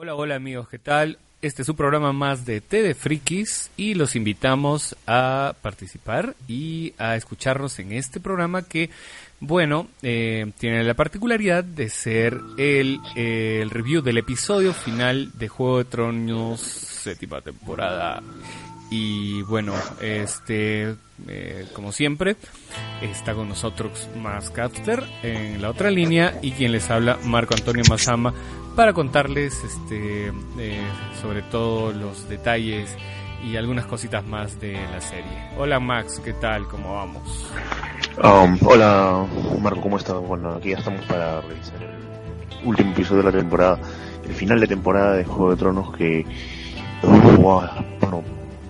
Hola, hola amigos, ¿qué tal? Este es un programa más de T de Frikis y los invitamos a participar y a escucharnos en este programa que, bueno, eh, tiene la particularidad de ser el, el review del episodio final de Juego de Tronos séptima temporada. Y bueno, este, eh, como siempre, está con nosotros Más Capster en la otra línea y quien les habla, Marco Antonio Mazama, para contarles este, eh, sobre todo los detalles y algunas cositas más de la serie. Hola Max, ¿qué tal? ¿Cómo vamos? Um, hola Marco, ¿cómo estás? Bueno, aquí ya estamos para revisar el último episodio de la temporada, el final de temporada de Juego de Tronos que... bueno,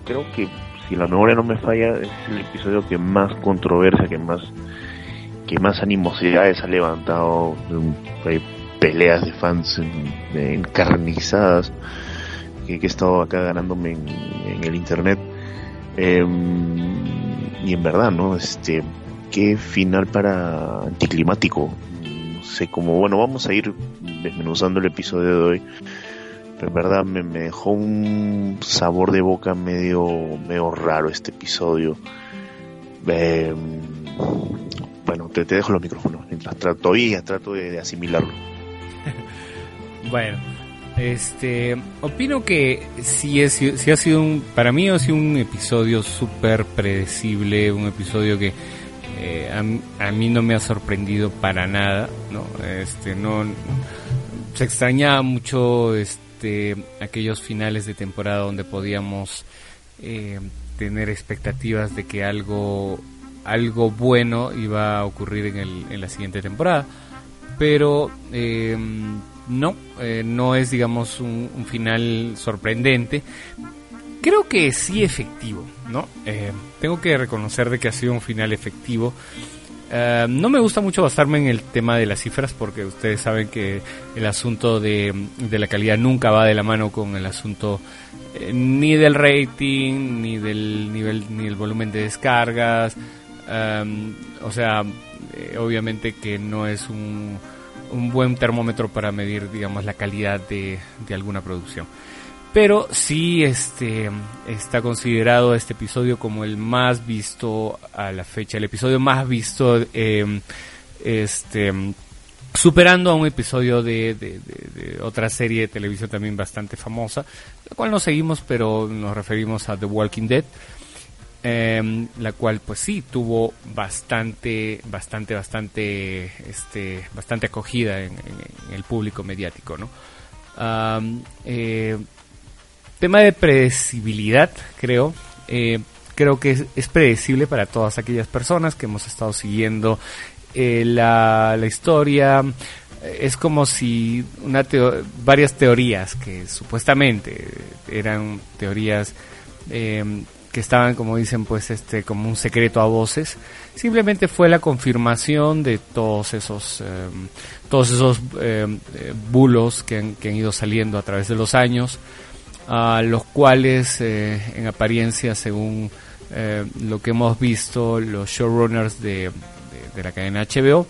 creo que si la memoria no me falla es el episodio que más controversia, que más que más animosidades ha levantado, hay peleas de fans encarnizadas que, he estado acá ganándome en, el internet em, y en verdad, ¿no? Este, qué final para anticlimático. No sé cómo, bueno, vamos a ir desmenuzando el episodio de hoy en verdad me, dejó un sabor de boca medio, medio raro este episodio. Em, bueno, te, dejo los micrófonos mientras trato, todavía trato de, asimilarlo. bueno, este, opino que sí, es, sí ha sido un, para mí ha sido un episodio súper predecible, un episodio que eh, a, a, mí no me ha sorprendido para nada, no, este, no, se extrañaba mucho, este, aquellos finales de temporada donde podíamos eh, tener expectativas de que algo, algo bueno iba a ocurrir en, el, en la siguiente temporada. Pero em, no, eh, no es digamos un, final sorprendente. Creo que sí efectivo, ¿no? Eh, tengo que reconocer de que ha sido un final efectivo. Eh, no me gusta mucho basarme en el tema de las cifras porque ustedes saben que el asunto de, la calidad nunca va de la mano con el asunto eh, ni del rating, ni del nivel, ni el volumen de descargas. O sea, eh, obviamente que no es un, un, buen termómetro para medir, digamos, la calidad de, de alguna producción. Pero sí este está considerado este episodio como el más visto a la fecha, el episodio más visto eh, este superando a un episodio de, de, otra serie de televisión también bastante famosa, la cual no seguimos, pero nos referimos a The Walking Dead, eh, la cual pues sí tuvo bastante, bastante, bastante, este, bastante acogida en, el público mediático, ¿no? eh, Tema de predecibilidad, creo. Eh, creo que es, predecible para todas aquellas personas que hemos estado siguiendo eh, la, historia. Es como si una varias teorías que supuestamente eran teorías eh, que estaban, como dicen, pues este, como un secreto a voces, simplemente fue la confirmación de todos esos, todos esos bulos que han, que han ido saliendo a través de los años a los cuales eh, en apariencia, según eh, lo que hemos visto, los showrunners de, de, la cadena HBO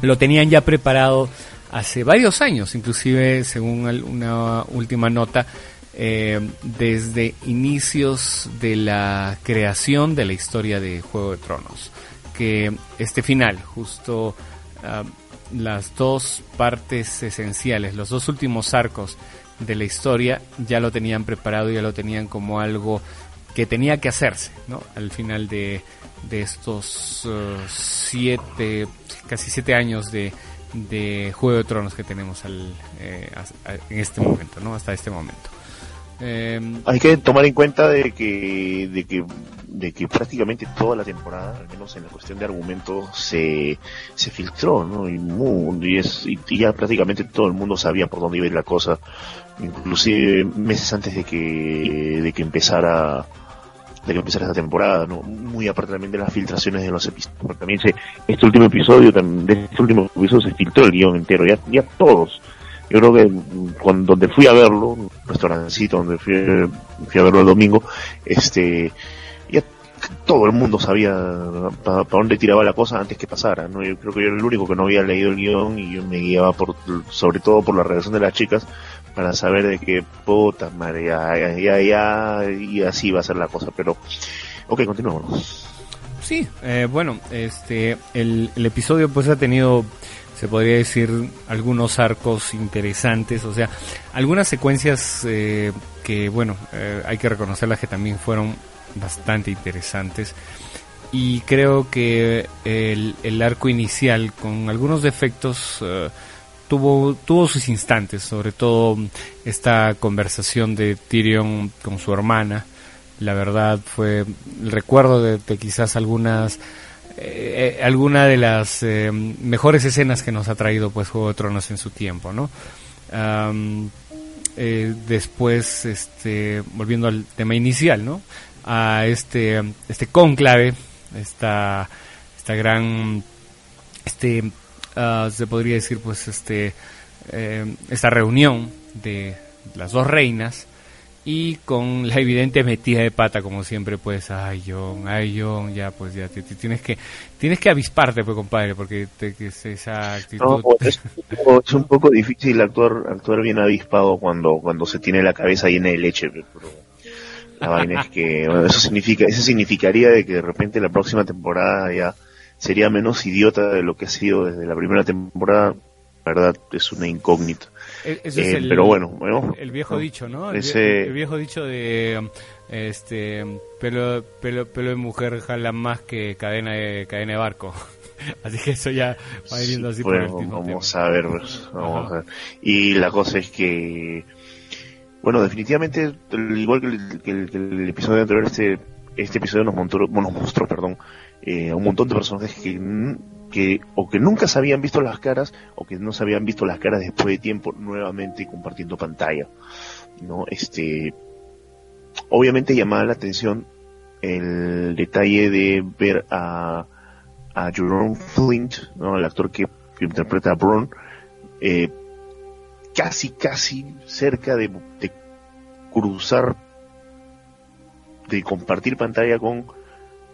lo tenían ya preparado hace varios años, inclusive según una última nota, eh, desde inicios de la creación de la historia de Juego de Tronos, que este final, justo ah, las dos partes esenciales, los dos últimos arcos de la historia ya lo tenían preparado, ya lo tenían como algo que tenía que hacerse, ¿no? Al final de, de estos uh, siete, casi siete años de, de Juego de Tronos que tenemos al, eh, en este momento, ¿no? Hasta este momento. Em, Hay que tomar en cuenta de que, de que, de que prácticamente toda la temporada, al menos en la cuestión de argumento, se, se filtró, ¿no? Y, es, y ya prácticamente todo el mundo sabía por dónde iba a ir la cosa, inclusive meses antes de que, de que empezara de que empezara esta temporada, ¿no? Muy aparte también de las filtraciones de los episodios. También se, este último episodio, de este último episodio se filtró el guion entero, ya, ya todos yo creo que cuando donde fui a verlo, un restaurancito donde fui, fui a verlo el domingo, este, ya todo el mundo sabía para dónde tiraba la cosa antes que pasara, ¿no? Yo creo que yo era el único que no había leído el guion y yo me guiaba por, sobre todo por la relación de las chicas para saber de qué puta madre, ya, ya, ya, y así va a ser la cosa, pero, ok, continuamos. Sí, eh, bueno, este, el episodio pues ha tenido se podría decir algunos arcos interesantes, o sea, algunas secuencias eh, que, bueno, eh, hay que reconocerlas que también fueron bastante interesantes. Y creo que el, arco inicial, con algunos defectos, eh, tuvo, tuvo sus instantes, sobre todo esta conversación de Tyrion con su hermana. La verdad fue el recuerdo de quizás algunas eh, alguna de las eh, mejores escenas que nos ha traído pues Juego de Tronos en su tiempo, ¿no? Eh, después, este, volviendo al tema inicial, ¿no? A este, este conclave, esta, esta gran, este, ah, se podría decir, pues, este, esta reunión de las dos reinas, y con la evidente metida de pata como siempre pues ay John ay John ya pues ya tienes que tienes que avisparte pues compadre porque te, que esa actitud. Pues, es, un poco difícil actuar actuar bien avispado cuando cuando se tiene la cabeza llena de leche pero la vaina es que eso significa eso significaría de que de repente la próxima temporada ya sería menos idiota de lo que ha sido desde la primera temporada la verdad es una incógnita e-, es eh, el, pero bueno, bueno, el viejo dicho, ¿no? El, el, viejo dicho de este pelo, pelo, pelo de mujer jala más que cadena de cadena de barco. Así que eso ya va yendo así por el Vamos a ver, pues, vamos a ver. Y la cosa es que, bueno, definitivamente, igual que el, que el, episodio anterior, este, este episodio nos, montó, nos mostró, perdón, eh, un montón de personajes que que o que nunca se habían visto las caras o que no se habían visto las caras después de tiempo nuevamente compartiendo pantalla. ¿no? Este, obviamente llamaba la atención el detalle de ver a, a Jerome Flint, ¿no? el actor que, interpreta a Bron, eh, casi, casi cerca de, de cruzar, de compartir pantalla con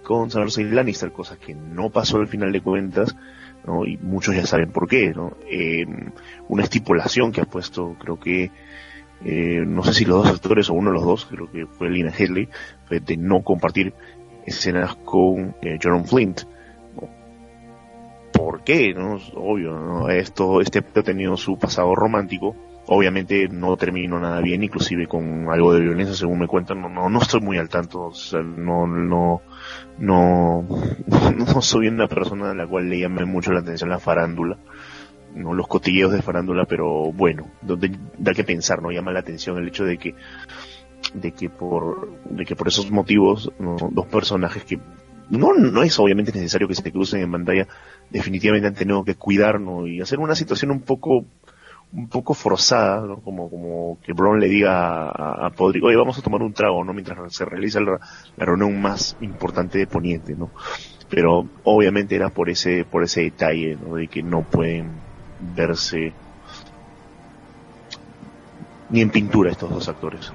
con Cersei Lannister, cosa que no pasó al final de cuentas, ¿no? y muchos ya saben por qué, ¿no? Eh, una estipulación que ha puesto, creo que, eh, no sé si los dos actores o uno de los dos, creo que fue Lina Headley, fue de no compartir escenas con eh, Flint. ¿Por qué? No? Obvio, ¿no? Esto, este ha tenido su pasado romántico, obviamente no terminó nada bien, inclusive con algo de violencia, según me cuentan, no, no, no estoy muy al tanto, o sea, no, no, no, no soy una persona a la cual le llame mucho la atención la farándula, no los cotilleos de farándula, pero bueno, donde da que pensar, no llama la atención el hecho de que de que por de que por esos motivos dos personajes que no no es obviamente necesario que se te crucen en pantalla definitivamente han tenido que cuidarnos y hacer una situación un poco un poco forzada, como, como que Bron le diga a, a Podrick, oye, vamos a tomar un trago, ¿no? Mientras se realiza la, reunión más importante de Poniente, ¿no? Pero obviamente era por ese, por ese detalle, ¿no? De que no pueden verse ni en pintura estos dos actores.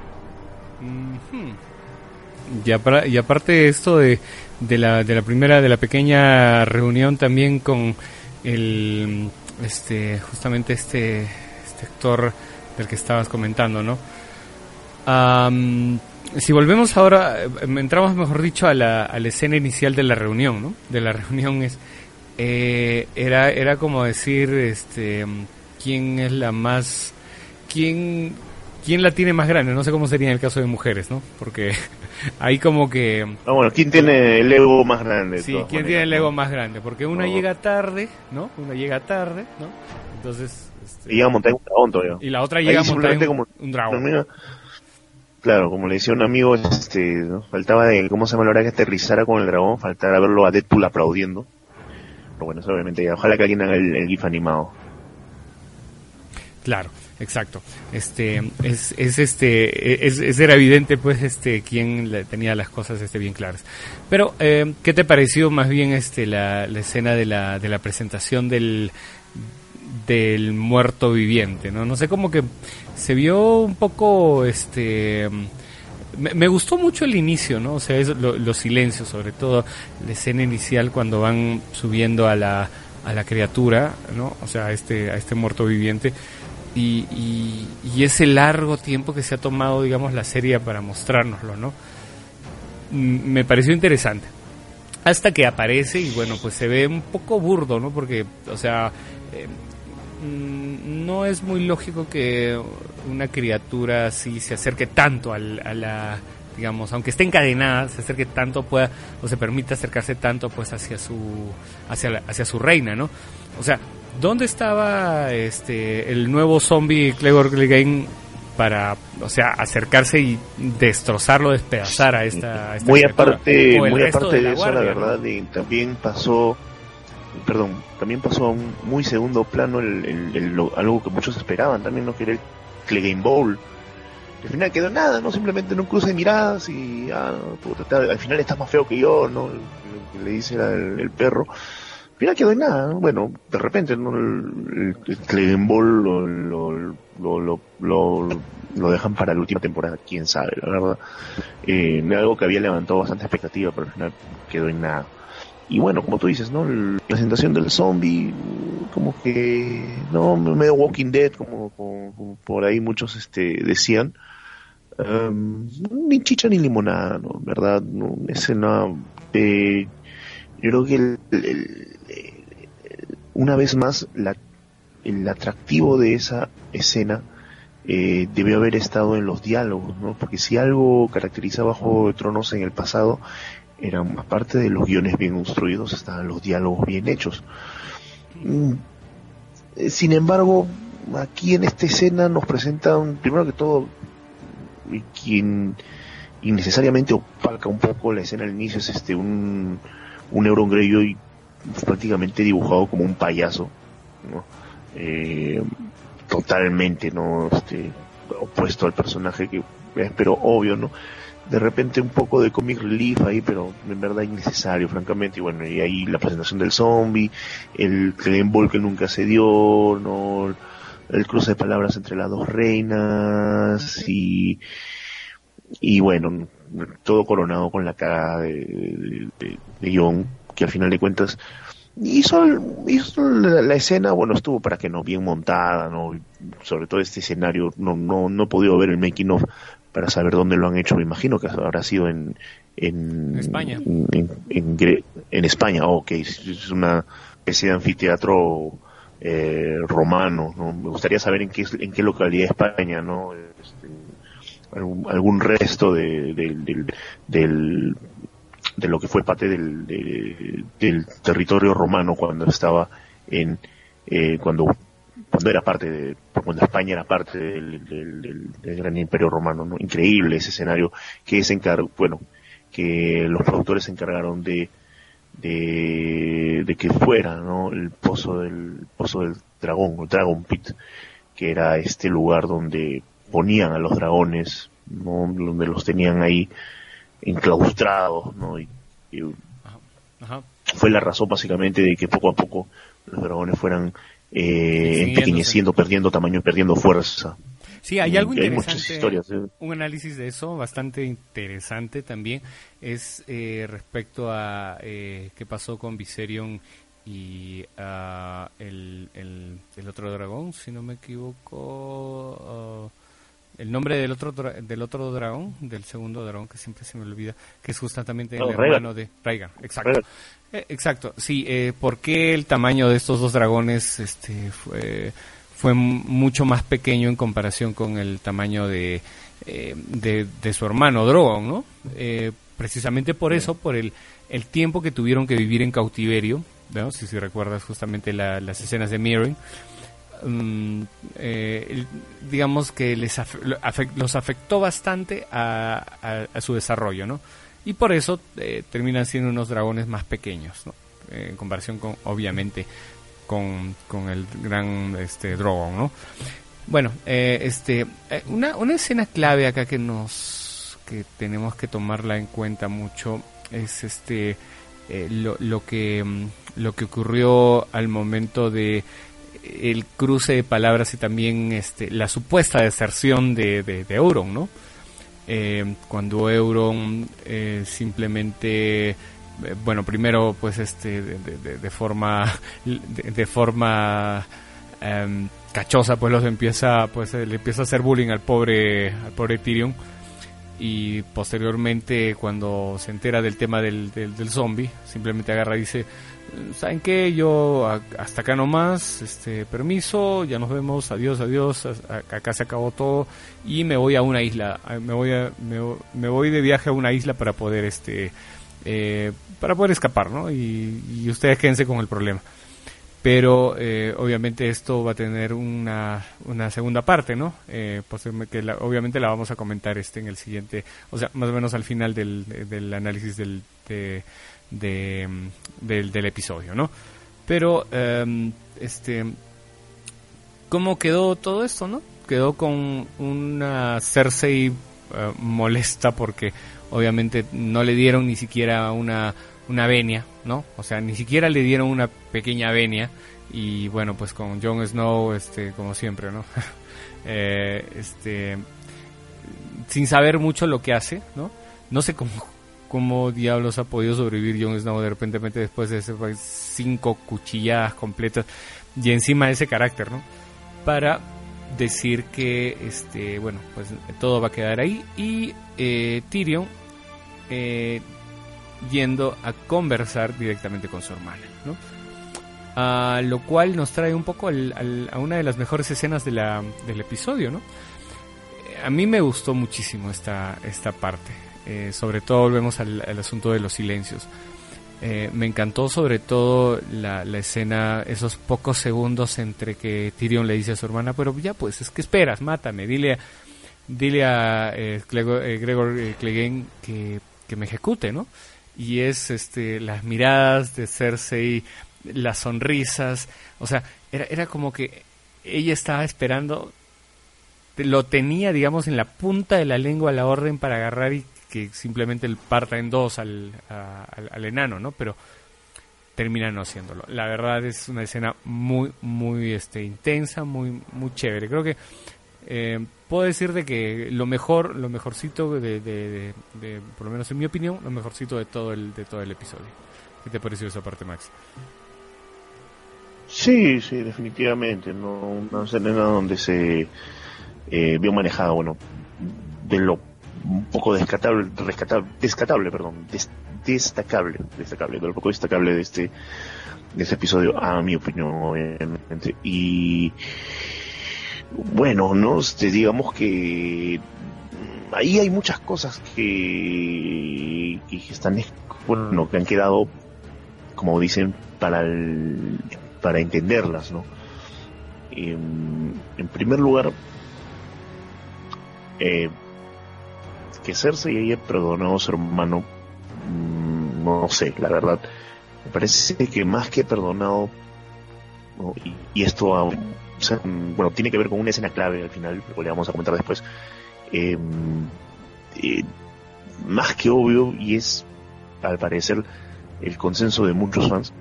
y, aparte de esto de, de, la, de la primera, de la pequeña reunión también con el, este, justamente este, este actor del que estabas comentando, ¿no? si volvemos ahora, eh, entramos mejor dicho a la, a la, escena inicial de la reunión, ¿no? De la reunión es, eh, era, era como decir, este, quién es la más, quién, quién la tiene más grande, no sé cómo sería en el caso de mujeres, ¿no? Porque ahí como que... Ah, bueno, ¿quién tiene el ego más grande? Sí, ¿quién tiene el ego más grande? Porque una llega tarde, ¿no? Una llega tarde, ¿no? Entonces este, y llega a montar un dragón todavía. Y la otra llega a montar un, dragón. claro, como le decía un amigo, este, faltaba de, ¿cómo se llama la hora que aterrizara con el dragón? Faltaba verlo a Deadpool aplaudiendo. Pero bueno, eso obviamente, ojalá que alguien haga el, GIF animado. Claro, exacto. Este, es, es este, es, era evidente pues este, quién tenía las cosas este bien claras. Pero, eh, ¿qué te pareció más bien este, la, la escena de la, de la presentación del, del muerto viviente, ¿no? No sé, como que se vio un poco, este... Me, gustó mucho el inicio, ¿no? O sea, los silencios, sobre todo la escena inicial cuando van subiendo a la, a la criatura, ¿no? O sea, a este, a este muerto viviente. y, y, ese largo tiempo que se ha tomado, digamos, la serie para mostrárnoslo, ¿no? Me pareció interesante. Hasta que aparece y bueno, pues se ve un poco burdo, ¿no? Porque, o sea, eh, no es muy lógico que una criatura así se acerque tanto a la, digamos, aunque esté encadenada, se acerque tanto pueda o se permita acercarse tanto pues hacia su hacia hacia su reina, ¿no? O sea, ¿dónde estaba este el nuevo zombie Clever Game para, o sea, acercarse y destrozarlo, despedazar a esta, muy aparte, muy aparte de, eso, la verdad, y también pasó, perdón, también pasó a un muy segundo plano el, algo que muchos esperaban, también no querer el Game Bowl. Al final quedó nada, no simplemente en un cruce de miradas y ah, al final estás más feo que yo, no, le dice el perro Mira que no nada, bueno, de repente ¿no? el, el Ball lo, lo, lo, lo, dejan para la última temporada, quién sabe, la verdad. Eh, algo que había levantado bastante expectativa, pero al final quedó en nada. Y bueno, como tú dices, ¿no? La presentación del zombie, como que, no, medio Walking Dead, como, por ahí muchos este, decían. Um, ni chicha ni limonada, ¿no? ¿Verdad? No, escena de... Yo creo que el una vez más, el atractivo de esa escena eh, debió haber estado en los diálogos, ¿no? Porque si algo caracterizaba Juego de Tronos en el pasado, eran, aparte de los guiones bien construidos, estaban los diálogos bien hechos. Mm, eh, sin embargo, aquí en esta escena nos presentan, primero que todo, quien innecesariamente opaca un poco la escena al inicio es este un, un Euron Greyjoy prácticamente dibujado como un payaso, eh, totalmente, ¿no? Este, opuesto al personaje que es, pero obvio, ¿no? De repente un poco de comic relief ahí, pero en verdad innecesario, francamente. Y bueno, y ahí la presentación del zombie, el Ball que nunca se dio, ¿no? El cruce de palabras entre las dos reinas y, y bueno, todo coronado con la cara de, de, de John que al final de cuentas hizo, hizo la, escena, bueno, estuvo para que no bien montada, no sobre todo este escenario, no, no, no he podido ver el making of para saber dónde lo han hecho, me imagino que habrá sido en, en España. En, en, España, ok, es una especie de anfiteatro eh, romano, ¿no? Me gustaría saber en qué, en qué localidad de España, ¿no? Este, algún, algún resto de, del de lo que fue parte del, del territorio romano cuando estaba en eh, cuando cuando era parte de cuando España era parte del, gran imperio romano ¿no? increíble ese escenario que se encargó bueno que los productores se encargaron de de, de que fuera ¿no? el pozo del pozo del dragón el Dragon Pit que era este lugar donde ponían a los dragones ¿no? donde los tenían ahí enclaustrados, ¿no? Y, fue la razón básicamente de que poco a poco los dragones fueran eh, empequeñeciendo, perdiendo tamaño y perdiendo fuerza. Sí, hay algo interesante. historias, ¿eh? Un análisis de eso bastante interesante también es eh, respecto a eh, qué pasó con Viserion y uh, el, el, el, otro dragón, si no me equivoco. Uh, el nombre del otro del otro dragón, del segundo dragón que siempre se me olvida, que es justamente el hermano de Rhaegar, exacto. Exacto, sí, eh, ¿por qué el tamaño de estos dos dragones este fue, fue mucho más pequeño en comparación con el tamaño de, eh, de, su hermano Drogon, ¿no? Eh, precisamente por eso, por el, el tiempo que tuvieron que vivir en cautiverio, ¿no? si, si recuerdas justamente las escenas de Mirroring, Mm, eh, digamos que les los afectó bastante a, su desarrollo, ¿no? Y por eso eh, terminan siendo unos dragones más pequeños, ¿no? Eh, en comparación con, obviamente, con, con el gran este Drogon, ¿no? Bueno, este, una, una escena clave acá que nos, que tenemos que tomarla en cuenta mucho es este, lo, lo que, mm, lo que ocurrió al momento de el cruce de palabras y también este, la supuesta deserción de, de, Euron, ¿no? Eh, cuando Euron eh, simplemente eh, bueno primero pues este de, forma de, forma em, cachosa pues los empieza pues le empieza a hacer bullying al pobre al pobre Tyrion. Y posteriormente cuando se entera del tema del, del, zombie simplemente agarra y dice saben qué yo hasta acá nomás este permiso ya nos vemos adiós adiós acá se acabó todo y me voy a una isla me voy a, me, voy de viaje a una isla para poder este eh, para poder escapar no y, ustedes quédense con el problema. Pero eh, obviamente esto va a tener una, una segunda parte, ¿no? Eh, que obviamente la vamos a comentar este en el siguiente, o sea, más o menos al final del, del análisis del, de, del, del, episodio, ¿no? Pero, em, este, ¿cómo quedó todo esto, no? Quedó con una Cersei eh, molesta porque obviamente no le dieron ni siquiera una una venia, ¿no? O sea, ni siquiera le dieron una pequeña venia y bueno, pues con Jon Snow, este, como siempre, ¿no? Eh, este, sin saber mucho lo que hace, ¿no? No sé cómo, cómo diablos ha podido sobrevivir Jon Snow de repente después de pues, cinco cuchilladas completas y encima ese carácter, ¿no? Para decir que, este, bueno, pues todo va a quedar ahí y eh, Tyrion eh, yendo a conversar directamente con su hermana, ¿no? A lo cual nos trae un poco a una de las mejores escenas de la, del episodio, ¿no? A mí me gustó muchísimo esta, esta parte, eh, sobre todo volvemos al, asunto de los silencios. Eh, me encantó sobre todo la, escena, esos pocos segundos entre que Tyrion le dice a su hermana, pero ya pues, es que esperas, mátame, dile, dile a eh, Gregor, Clegane que, que me ejecute, ¿no? y es este las miradas de Cersei, las sonrisas, o sea, era, era como que ella estaba esperando, lo tenía, digamos, en la punta de la lengua la orden para agarrar y que simplemente el parta en dos al, al, enano, ¿no? Pero termina no haciéndolo. La verdad es una escena muy, muy este, intensa, muy, muy chévere. Creo que eh, puedo decir de que lo mejor, lo mejorcito de, de, por lo menos en mi opinión, lo mejorcito de todo el, de todo el episodio. ¿Qué te pareció esa parte, Max? Sí, sí, definitivamente. ¿no? Una escena donde se eh, vio manejada, bueno, de lo un poco descatable, rescatable, descatable, perdón, destacable, destacable, de lo poco destacable de este, de este episodio, a mi opinión, obviamente. Y bueno, no, este, digamos que ahí hay muchas cosas que, que están, bueno, que han quedado, como dicen, para para entenderlas, ¿no? Em, en, primer lugar, eh, que Cersei haya perdonado a su hermano, mm, no sé, la verdad, me parece que más que perdonado, y, y, esto bueno, tiene que ver con una escena clave al final, lo le vamos a comentar después. Em, eh, más que obvio, y es al parecer el consenso de muchos fans,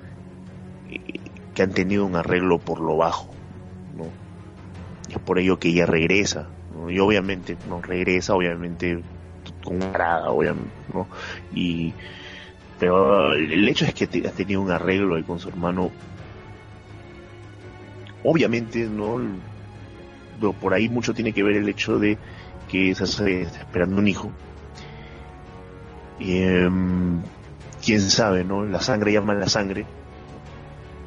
eh, que han tenido un arreglo por lo bajo, ¿no? es por ello que ella regresa, y obviamente no regresa, obviamente con una grada, obviamente, ¿no? Y, pero el hecho es que ha tenido un arreglo con su hermano. Obviamente no por ahí mucho tiene que ver el hecho de que se está esperando un hijo. Y, em, quién sabe no la sangre llama la sangre.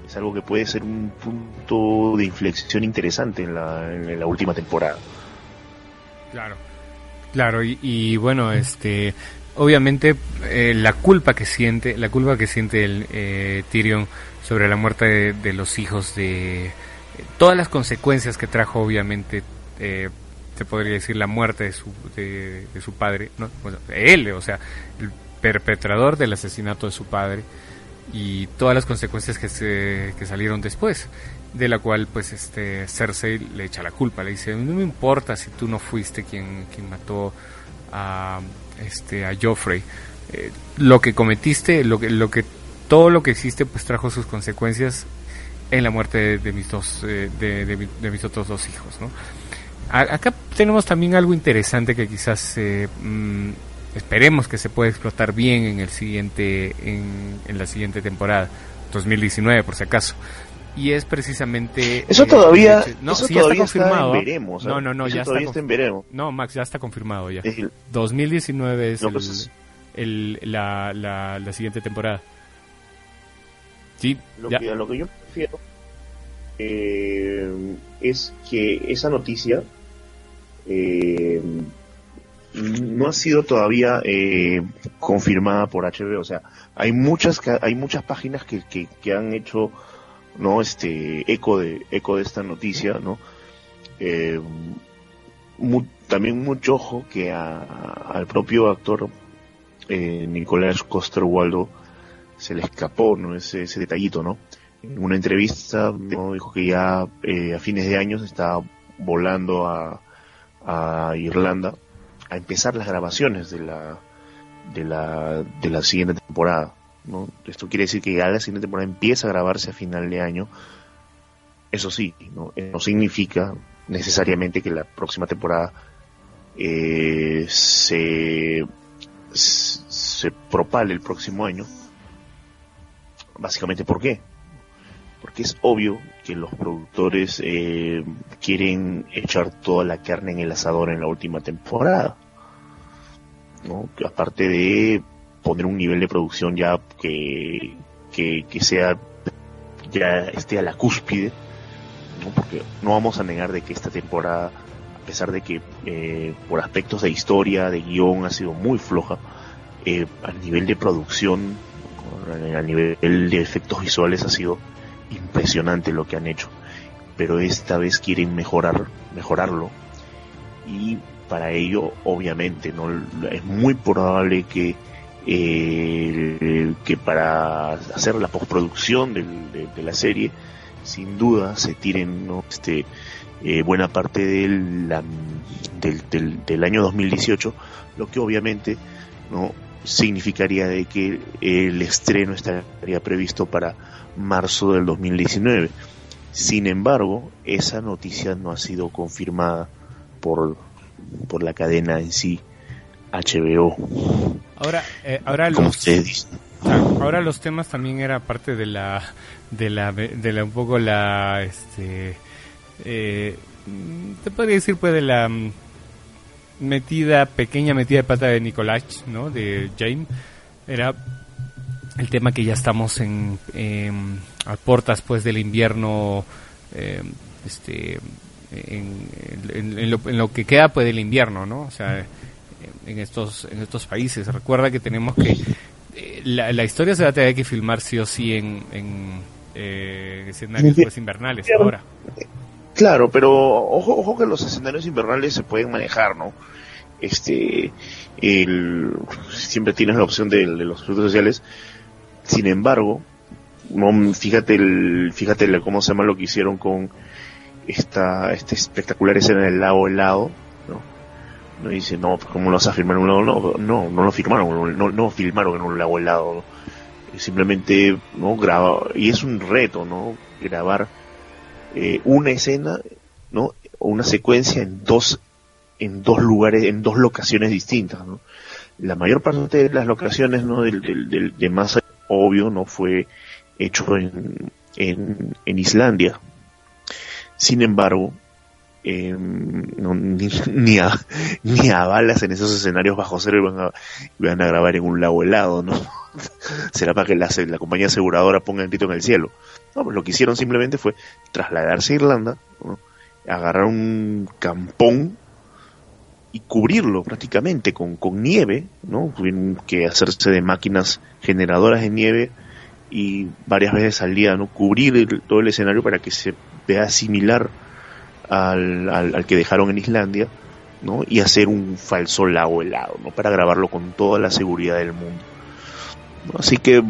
Es algo que puede ser un punto de inflexión interesante en la, en la última temporada. Claro claro y, bueno este obviamente eh, la culpa que siente la culpa que siente el eh, Tyrion sobre la muerte de los hijos de todas las consecuencias que trajo obviamente eh, podría decir la muerte de su, de, su padre, ¿no? él, o sea, el perpetrador del asesinato de su padre y todas las consecuencias que, se, que salieron después, de la cual pues este Cersei le echa la culpa, le dice, no me importa si tú no fuiste quien, quien mató a, este, a Joffrey, eh, lo que cometiste, lo que, lo que, todo lo que hiciste pues trajo sus consecuencias en la muerte de, mis dos eh, de, mis otros dos hijos ¿no? acá tenemos también algo interesante que quizás eh, mm, esperemos que se pueda explotar bien en el siguiente en, en la siguiente temporada 2019 por si acaso y es precisamente eso todavía no eso todavía está confirmado. está veremos no no no ya está, en veremos. No Max ya está confirmado ya. 2019 es pues, el, la, la, la, siguiente temporada. Sí lo que, a lo que yo prefiero eh, es que esa noticia eh, no ha sido todavía eh, confirmada por HBO. O. Sea, hay muchas hay muchas páginas que, que, han hecho no este eco de eco de esta noticia, ¿no? Eh, también mucho ojo que al propio actor eh, Nicolás Coster Waldo se le escapó no ese, ese detallito, ¿no? En una entrevista dijo que ya eh, a fines de años estaba volando a, a Irlanda a empezar las grabaciones de la de la de la siguiente temporada esto quiere decir que ya la siguiente temporada empieza a grabarse a final de año eso sí no, no significa necesariamente que la próxima temporada eh, se se propale el próximo año básicamente ¿por qué? porque es obvio que los productores eh, quieren echar toda la carne en el asador en la última temporada. ¿no? Aparte de poner un nivel de producción ya que, que, sea ya esté a la cúspide, ¿no? porque no vamos a negar de que esta temporada, a pesar de que eh, por aspectos de historia, de guion, ha sido muy floja, eh, a nivel de producción, a nivel de efectos visuales ha sido impresionante lo que han hecho, pero esta vez quieren mejorar, mejorarlo. Y para ello obviamente no es muy probable que eh, que para hacer la postproducción de, la serie sin duda se tiren ¿no? este eh, buena parte del, del, del, año 2018 lo que obviamente no significaría de que el estreno estaría previsto para marzo del 2019. Sin embargo, esa noticia no ha sido confirmada por, por la cadena en sí, HBO. Ahora, eh, ahora los, ahora los temas también era parte de la, de la, de la un poco la, este, eh, te podría decir pues de la mm, metida, pequeña metida de pata de Nicolás, ¿no? De James, era el tema que ya estamos en a puertas pues del invierno em, este en, lo, que queda pues del invierno no o sea en estos en estos países. Recuerda que tenemos que eh, la, historia se va a tener que filmar sí o sí en, en eh, escenarios pues, invernales ahora. Claro pero ojo ojo que los escenarios invernales se pueden manejar no este el, siempre tienes la opción de, de los productos sociales. Sin embargo, no, fíjate el, fíjate cómo se llama lo que hicieron con esta, este espectacular escena del lago helado, ¿no? No dice, no, pues, ¿cómo lo vas a firmar en un lago? No, no, no lo firmaron, no, no filmaron en un lago helado, simplemente, ¿no? Graba, y es un reto, ¿no? Grabar eh, una escena, ¿no? O una secuencia en dos, en dos lugares, en dos locaciones distintas, ¿no? La mayor parte de las locaciones, ¿no? Del, del, de más obvio no fue hecho en, en, Islandia. Sin embargo, em, ni, a, ni a balas en esos escenarios bajo cero iban a, iban a grabar en un lago helado, ¿no? Será para que la, compañía aseguradora ponga el grito en el cielo. No, pues lo que hicieron simplemente fue trasladarse a Irlanda, agarrar un campón y cubrirlo prácticamente con, con nieve, ¿no? Tuvieron que hacerse de máquinas generadoras de nieve y varias veces al día, ¿no? Cubrir todo el escenario para que se vea similar al, al, que dejaron en Islandia, ¿no? Y hacer un falso lago helado, ¿no? Para grabarlo con toda la seguridad del mundo. Así que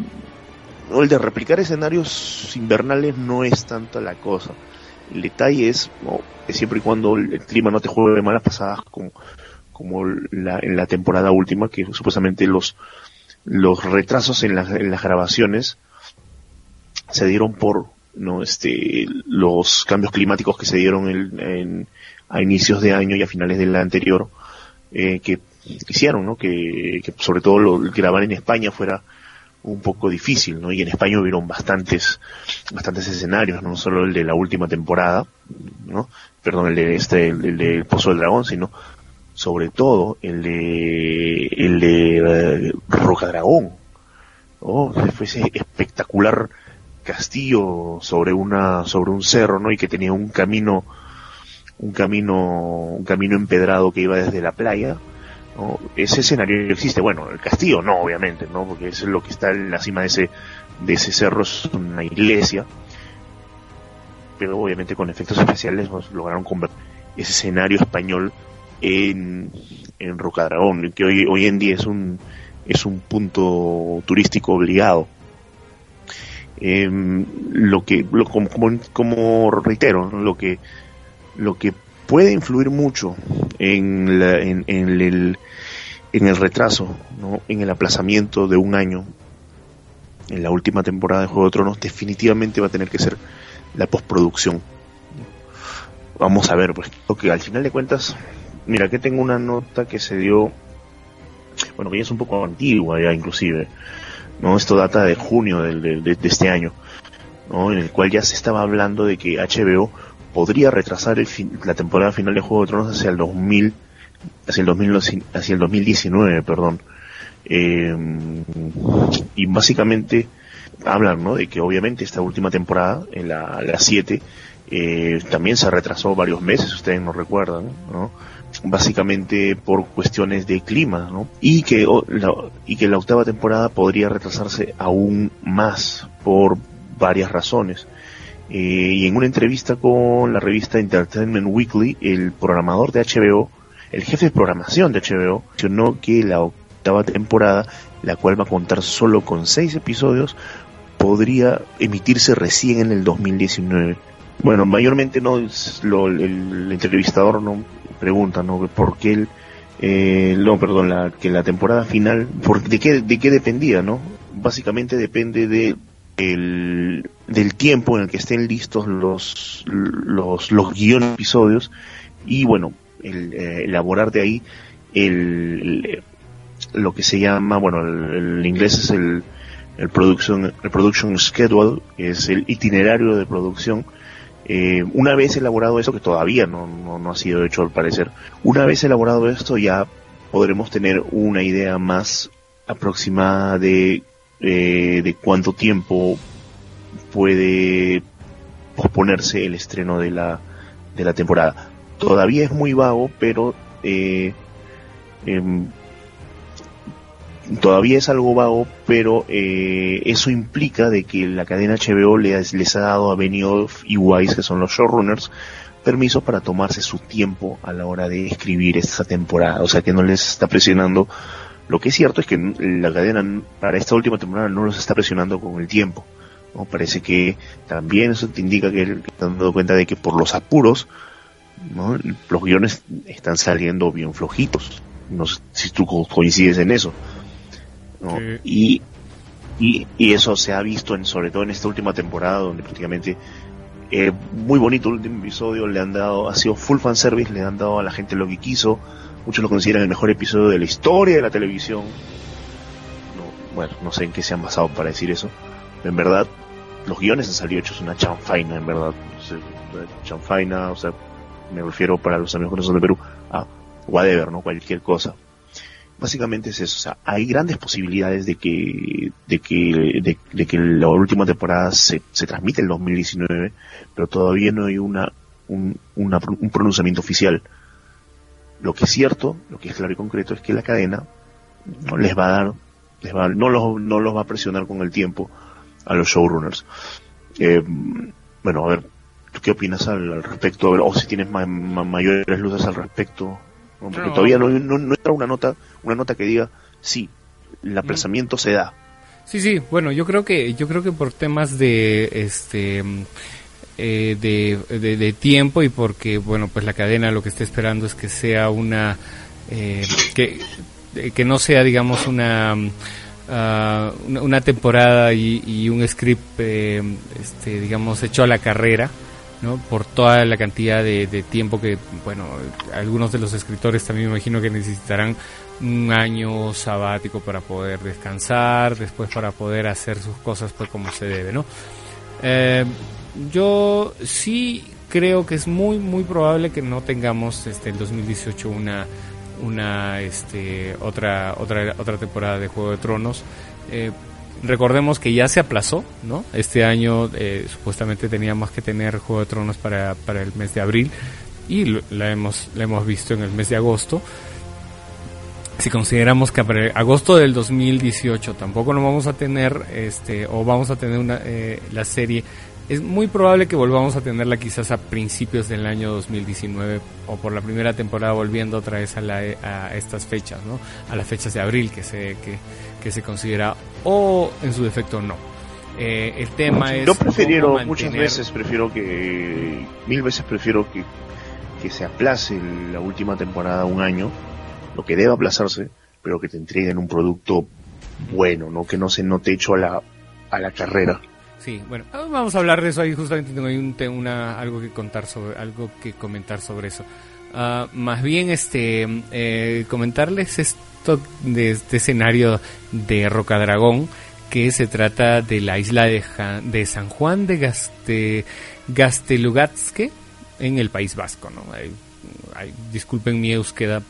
el de replicar escenarios invernales no es tanto la cosa. El detalle es, siempre y cuando el clima no te juegue malas pasadas como, como la, en la temporada última, que supuestamente los, los retrasos en, en las grabaciones se dieron por no este los cambios climáticos que se dieron en, a inicios de año y a finales del anterior eh, que hicieron no que, sobre todo lo, grabar en España fuera un poco difícil, ¿no? Y en España hubieron bastantes, bastantes escenarios, no solo el de la última temporada, ¿no? Perdón, el de este, el, de Pozo del Dragón, sino sobre todo el de, el de eh, Rocadragón, ¿no? Fue ese espectacular castillo sobre una, sobre un cerro, ¿no? Y que tenía un camino, un camino, un camino empedrado que iba desde la playa ese escenario existe. Bueno, el castillo no, obviamente, ¿no? Porque es lo que está en la cima de ese, de ese cerro, es una iglesia. Pero obviamente con efectos especiales nos lograron convertir ese escenario español en, en Rocadragón, que hoy, hoy en día es un, es un punto turístico obligado. Em, lo que, lo, como, como, reitero, lo que, lo que puede influir mucho en, en, el, en el retraso, ¿no? en el aplazamiento de un año en la última temporada de Juego de Tronos, definitivamente va a tener que ser la postproducción. Vamos a ver, pues, que al final de cuentas, mira, que tengo una nota que se dio, bueno, que ya es un poco antigua ya inclusive, ¿no? Esto data de junio de, de este año, ¿no? En el cual ya se estaba hablando de que HBO podría retrasar el la temporada final de Juego de Tronos hacia el 2000, hacia el 2000, hacia el 2019, perdón. Eh, y básicamente hablan, ¿no? De que obviamente esta última temporada, en la, 7, eh, también se retrasó varios meses, ustedes no recuerdan, ¿no? Básicamente por cuestiones de clima, ¿no? Y que, la, y que la octava temporada podría retrasarse aún más por varias razones. Eh, y en una entrevista con la revista Entertainment Weekly, el programador de HBO, el jefe de programación de HBO, mencionó que la octava temporada, la cual va a contar solo con seis episodios, podría emitirse recién en el 2019. Bueno, mayormente no lo, el, entrevistador no pregunta, ¿no? ¿Por qué el, eh, no, perdón, la, que la temporada final, por, ¿de qué, de qué dependía, no? Básicamente depende de el, del tiempo en el que estén listos los, los, los guiones episodios y bueno, eh, elaborar de ahí el, lo que se llama, bueno, el, inglés es el, el production, el production schedule, es el itinerario de producción. Eh, una vez elaborado eso, que todavía no, no, no ha sido hecho al parecer, una vez elaborado esto ya podremos tener una idea más aproximada de eh, de cuánto tiempo puede posponerse el estreno de la, de la temporada. Todavía es muy vago, pero eh, em, todavía es algo vago, pero eh, eso implica de que la cadena HBO les, les ha dado a Benioff y Weiss, que son los showrunners, permiso para tomarse su tiempo a la hora de escribir esta temporada. O sea que no les está presionando lo que es cierto es que la cadena para esta última temporada no los está presionando con el tiempo. ¿no? Parece que también eso te indica que, están dando cuenta de que por los apuros ¿no? los guiones están saliendo bien flojitos. No sé si tú coincides en eso. Y, y, y, eso se ha visto en, sobre todo en esta última temporada donde prácticamente eh, muy bonito el último episodio, le han dado, ha sido full fan service, le han dado a la gente lo que quiso, Muchos lo consideran el mejor episodio de la historia de la televisión. bueno, no sé en qué se han basado para decir eso. en verdad, los guiones han salido hechos una chanfaina, en verdad. chanfaina, o sea, me refiero para los amigos que no son de Perú a whatever, ¿no? Cualquier cosa. Básicamente es eso, o sea, hay grandes posibilidades de que, de que, de, que la última temporada se, se transmite en 2019, pero todavía no hay una, un, un pronunciamiento oficial. Lo que es cierto, lo que es claro y concreto es que la cadena no les va a dar, les va, no, los, no los va a presionar con el tiempo a los showrunners. Eh, bueno, a ver, ¿tú qué opinas al, respecto? o si tienes mayores luces al respecto. Porque todavía no, no, no entra una nota, una nota que diga, sí, el aplazamiento se da. Sí, sí, bueno, yo creo que, yo creo que por temas de, este, eh, de, de, tiempo y porque, bueno, pues la cadena lo que está esperando es que sea una, eh, que, que no sea, digamos, una, ah, una, temporada y, un script, eh, este, digamos, hecho a la carrera, ¿no? Por toda la cantidad de, tiempo que, bueno, algunos de los escritores también me imagino que necesitarán un año sabático para poder descansar, después para poder hacer sus cosas pues como se debe, ¿no? Eh, yo sí creo que es muy muy probable que no tengamos este el 2018 una una este otra otra otra temporada de Juego de Tronos eh, recordemos que ya se aplazó no este año eh, supuestamente teníamos que tener Juego de Tronos para, para el mes de abril y la hemos la hemos visto en el mes de agosto si consideramos que para agosto del 2018 tampoco no vamos a tener este o vamos a tener una eh, la serie es muy probable que volvamos a tenerla quizás a principios del año 2019 o por la primera temporada volviendo otra vez a, la, a estas fechas, ¿no? A las fechas de abril que se, que, se considera o en su defecto no. Eh, el tema es... Yo prefiero, muchas veces prefiero que, mil veces prefiero que, que se aplace la última temporada un año, lo que debe aplazarse, pero que te entreguen un producto bueno, ¿no? Que no se note hecho a la, a la carrera. Sí, bueno, ah, vamos a hablar de eso ahí. Justamente tengo ahí un, una, algo que contar sobre, algo que comentar sobre eso. Uh, más bien, este, eh, comentarles esto de este escenario de Rocadragón, que se trata de la isla de, de San Juan de Gaste, Gastelugatske en el País Vasco, ¿no? disculpen mi euskera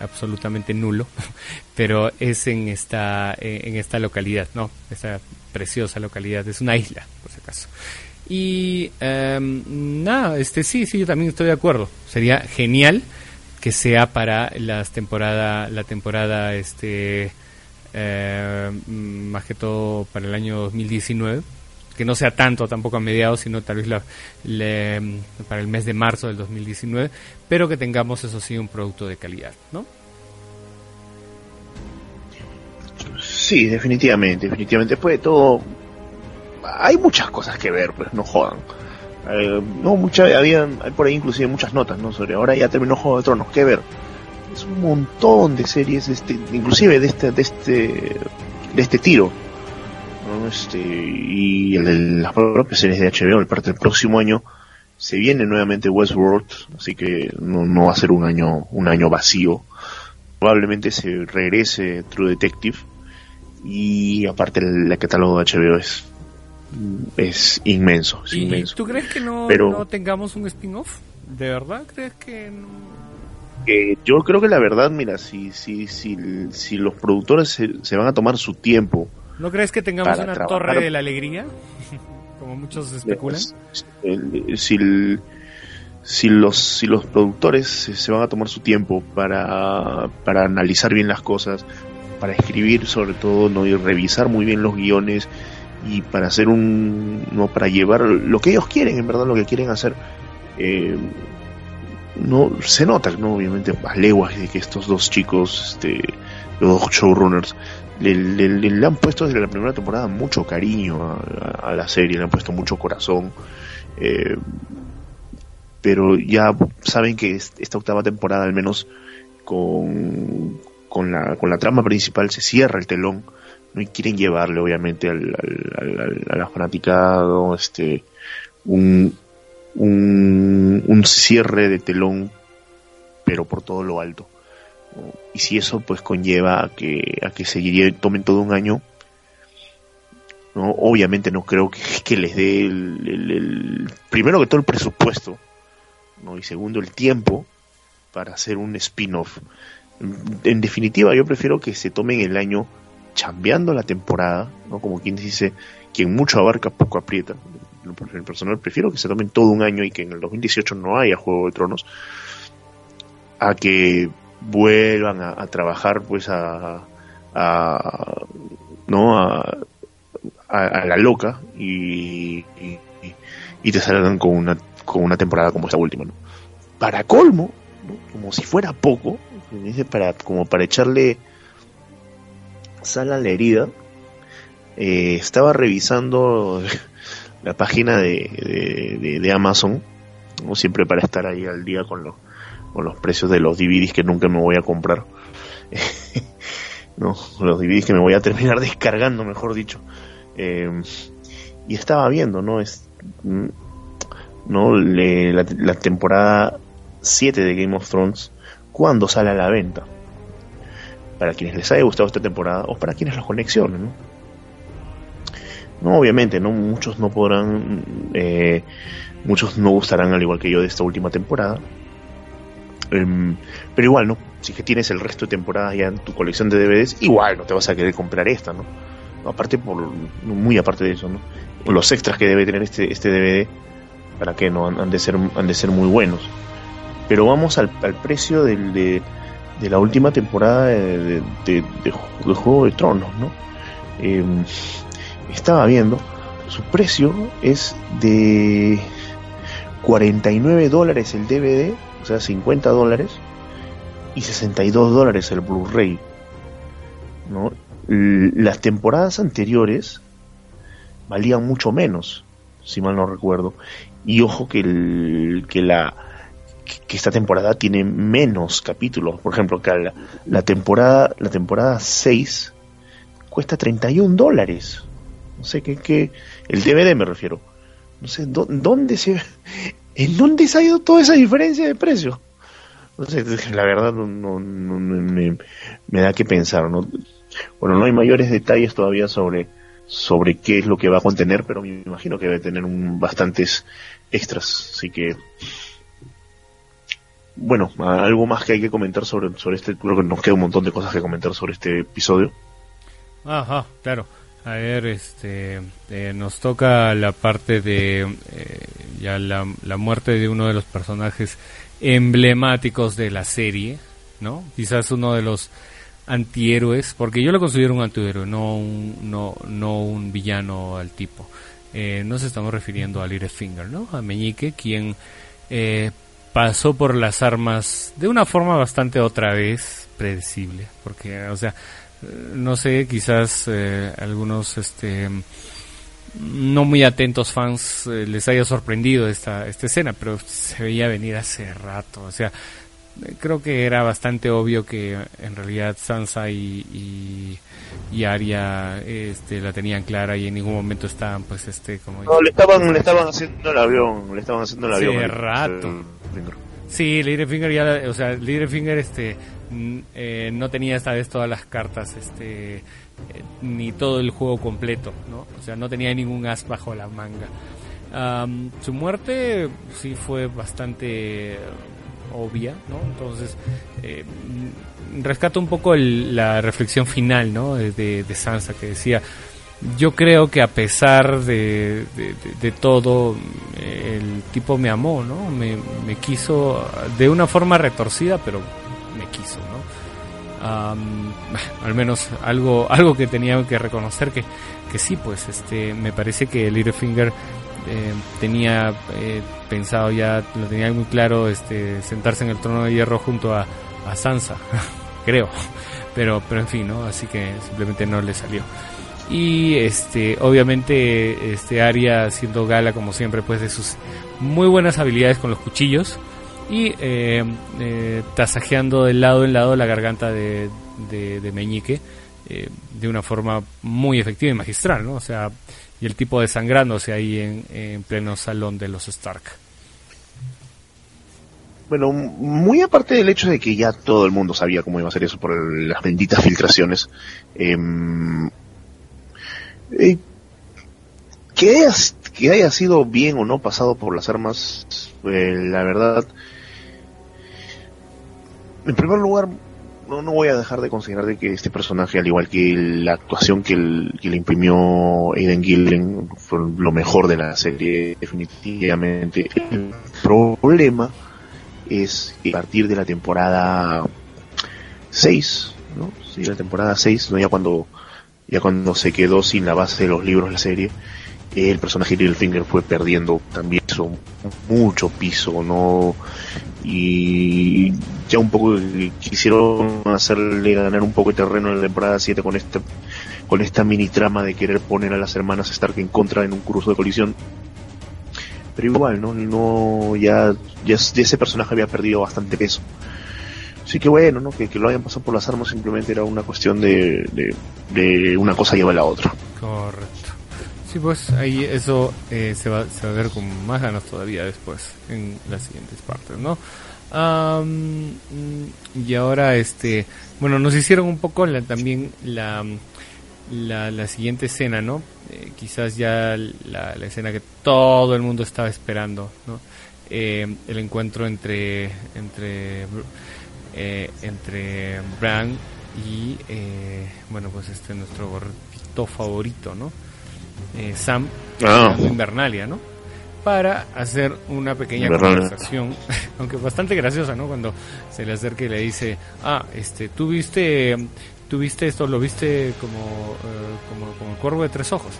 absolutamente nulo, pero es en esta, eh, en esta localidad, ¿no? Esta preciosa localidad, es una isla, por si acaso. Y em, nada, este sí, sí, yo también estoy de acuerdo. Sería genial que sea para las temporada, la temporada, este, em, más que todo para el año 2019 que no sea tanto tampoco a mediados, sino tal vez la, para el mes de marzo del 2019, pero que tengamos eso sí un producto de calidad, ¿no? Sí, definitivamente, definitivamente. Después de todo, hay muchas cosas que ver, pues no jodan. Eh, no, muchas, habían, hay por ahí inclusive muchas notas, ¿no? Sobre ahora ya terminó Juego de Tronos, ¿qué ver? Es un montón de series, este, inclusive de este, de este, de este tiro este, y el, las propias series de HBO, el parte del próximo año, se viene nuevamente Westworld, así que no, va a ser un año, un año vacío. Probablemente se regrese True Detective y aparte el, catálogo de HBO es es inmenso, ¿Y ¿Tú crees que no, no tengamos un spin-off? ¿De verdad crees que no? yo creo que la verdad, mira, si, si, si, si los productores se, van a tomar su tiempo ¿No crees que tengamos una torre de la alegría? Como muchos especulan. Si, si, los, si los productores se van a tomar su tiempo para, para analizar bien las cosas, para escribir sobre todo, ¿no? y revisar muy bien los guiones y para hacer un no para llevar lo que ellos quieren en verdad lo que quieren hacer eh, no se nota no obviamente a leguas de que estos dos chicos este los dos showrunners le, han puesto desde la primera temporada mucho cariño a, la serie, le han puesto mucho corazón. Eh, pero ya saben que esta octava temporada, al menos con, con, la, con la trama principal, se cierra el telón. ¿No? Y quieren llevarle, obviamente, al, a la fanaticada este, un, un, un cierre de telón, pero por todo lo alto. Y si eso pues conlleva a que, a que se tomen todo un año, ¿no? obviamente no creo que, les dé el, primero que todo el presupuesto, ¿no? y segundo el tiempo para hacer un spin-off. En definitiva, yo prefiero que se tomen el año chambeando la temporada, ¿no? Como quien dice, quien mucho abarca, poco aprieta. En personal prefiero que se tomen todo un año y que en el 2018 no haya Juego de Tronos, a que vuelvan a, trabajar pues a, no a, a, la loca y, y, te salgan con una con una temporada como esta última ¿no? para colmo como si fuera poco para como para echarle sal a la herida eh, estaba revisando la página de, de, Amazon como siempre para estar ahí al día con los con los precios de los DVDs que nunca me voy a comprar. no, los DVDs que me voy a terminar descargando, mejor dicho. Em, y estaba viendo, ¿no? Es, mm, ¿no? la, temporada 7 de Game of Thrones, cuando sale a la venta. Para quienes les haya gustado esta temporada o para quienes la conexionen, ¿no? Obviamente, no muchos no podrán, eh, muchos no gustarán al igual que yo de esta última temporada. Em, pero igual, ¿no? Si que tienes el resto de temporadas ya en tu colección de DVDs, igual no te vas a querer comprar esta, ¿no? aparte por, muy aparte de eso, ¿no? Los extras que debe tener este, este DVD, para que no han de ser, han de ser muy buenos. Pero vamos al, precio del, de, de, la última temporada de, de, Juego de Tronos, ¿no? Em, estaba viendo, su precio es de 49 dólares el DVD, o sea, 50 dólares, y 62 dólares el Blu-ray. ¿no? Las temporadas anteriores valían mucho menos, si mal no recuerdo. Y ojo que, el, que la que esta temporada tiene menos capítulos. Por ejemplo, que la, la temporada la temporada 6 cuesta 31 dólares. No sé qué, qué, el DVD me refiero. No sé, ¿dónde se, ¿en dónde se ha ido toda esa diferencia de precio? No sé, la verdad no, me, da que pensar. ¿no? Bueno, no hay mayores detalles todavía sobre, sobre qué es lo que va a contener, pero me imagino que debe tener un, bastantes extras. Así que, bueno, algo más que hay que comentar sobre, sobre este, creo que nos queda un montón de cosas que comentar sobre este episodio. Ajá, claro. A ver, este, eh, nos toca la parte de eh, ya la, muerte de uno de los personajes emblemáticos de la serie, ¿no? Quizás uno de los antihéroes, porque yo lo considero un antihéroe, no un, no, no un villano al tipo. Eh, nos estamos refiriendo a Littlefinger, ¿no? A Meñique, quien eh, pasó por las armas de una forma bastante otra vez predecible, porque, o sea, no sé, quizás eh, algunos este no muy atentos fans eh, les haya sorprendido esta, esta escena, pero se veía venir hace rato, o sea, creo que era bastante obvio que en realidad Sansa y, y, y Arya este, la tenían clara y en ningún momento estaban pues este como no le estaban le estaban haciendo el avión le estaban haciendo el avión hace rato sí Littlefinger ya o sea Littlefinger este eh, no tenía esta vez todas las cartas, este, eh, ni todo el juego completo, ¿no? O sea, no tenía ningún as bajo la manga. su muerte sí fue bastante obvia, ¿no? Entonces, eh, rescato un poco la reflexión final, ¿no? De, Sansa que decía, yo creo que a pesar de, de, todo, el tipo me amó, ¿no? Me, me quiso de una forma retorcida, pero me quiso, ¿no? al menos algo, algo que tenía que reconocer que, que sí, pues este, me parece que Littlefinger eh, tenía eh, pensado ya, lo tenía muy claro, este, sentarse en el trono de hierro junto a, a Sansa, creo, pero, pero en fin, ¿no? Así que simplemente no le salió y este obviamente este Aria siendo gala como siempre pues de sus muy buenas habilidades con los cuchillos y eh, eh, tasajeando de lado en lado la garganta de, de, Meñique eh, de una forma muy efectiva y magistral, ¿no? O sea, y el tipo desangrándose ahí en, en pleno salón de los Stark. Bueno, muy aparte del hecho de que ya todo el mundo sabía cómo iba a ser eso por las benditas filtraciones, em, eh, que, haya, que haya sido bien o no pasado por las armas, la verdad, en primer lugar, no, no voy a dejar de considerar de que este personaje, al igual que la actuación que, le imprimió Aiden Gillen, fue lo mejor de la serie, definitivamente. El problema es que a partir de la temporada 6, ¿no? Sí, la temporada 6, ¿no? Ya cuando, ya cuando se quedó sin la base de los libros de la serie, el personaje de Littlefinger fue perdiendo también mucho piso, ¿no? Y ya un poco quisieron hacerle ganar un poco de terreno en la temporada 7 con esta, con esta mini trama de querer poner a las hermanas Stark en contra en un cruce de colisión. Pero igual, ¿no? no ya, ya, ese personaje había perdido bastante peso. Así que bueno, ¿no? Que, que, lo hayan pasado por las armas simplemente era una cuestión de, de, de una cosa lleva a la otra. Correcto. Sí, pues ahí eso eh, se, va, se va a ver con más ganas todavía después en las siguientes partes, ¿no? y ahora, este, bueno, nos hicieron un poco la, también la, la, siguiente escena, ¿no? Eh, quizás ya la, la, escena que todo el mundo estaba esperando, ¿no? Eh, el encuentro entre entre entre Bran y bueno pues este nuestro gordito favorito no Sam ah. Invernalia no para hacer una pequeña conversación, aunque bastante graciosa, ¿no? Cuando se le acerca y le dice, ah, este, tú viste, tú viste esto, lo viste como, eh, como, como, el cuervo de tres ojos.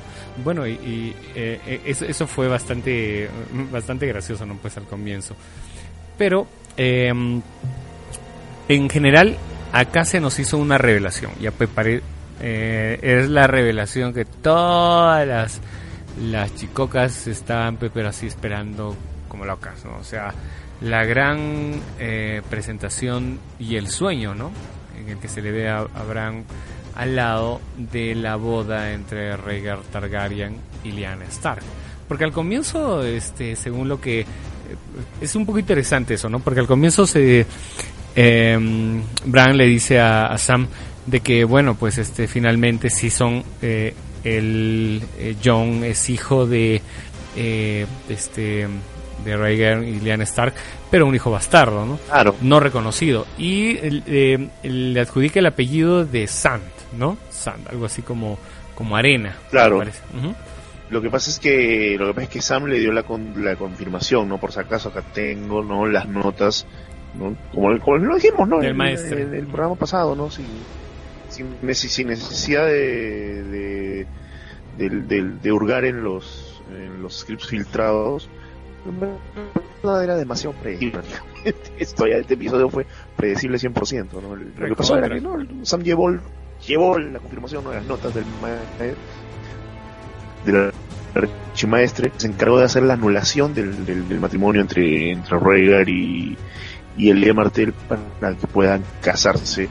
Bueno, y, eh, eh, eso, eso, fue bastante, bastante gracioso, ¿no? Pues al comienzo. Pero, em, en general, acá se nos hizo una revelación. Ya preparé, es la revelación que todas las las chicocas estaban pero así esperando como locas, ¿no? O sea, la gran eh, presentación y el sueño, ¿no? En el que se le ve a, Bran al lado de la boda entre Rhaegar Targaryen y Lyanna Stark. Porque al comienzo, este, según lo que... Eh, es un poco interesante eso, ¿no? Porque al comienzo se... Eh, Bran le dice a, Sam de que, bueno, pues este, finalmente sí son... Eh, el eh, John es hijo de eh, este de Rhaegar y Lyanna Stark, pero un hijo bastardo, ¿no? Claro. No reconocido. Y eh, le adjudica el apellido de Sant, ¿no? Sant, algo así como, como arena. Claro. Lo que pasa es que lo que pasa es que Sam le dio la, la confirmación, ¿no? Por si acaso acá tengo, ¿no? Las notas, ¿no? Como, como lo dijimos, ¿no? El, maestro. En el, programa pasado, ¿no? Sin, sin, necesidad de, de, de, hurgar en los, en los scripts filtrados. Era demasiado predecible. Esto ya, este episodio fue predecible 100%. ¿no? Lo que pasó era que ¿no? Sam llevó, llevó la confirmación de las notas del maestro del archimaestre se encargó de hacer la anulación del, del, matrimonio entre, entre Rhaegar y, y Elia Martel para que puedan casarse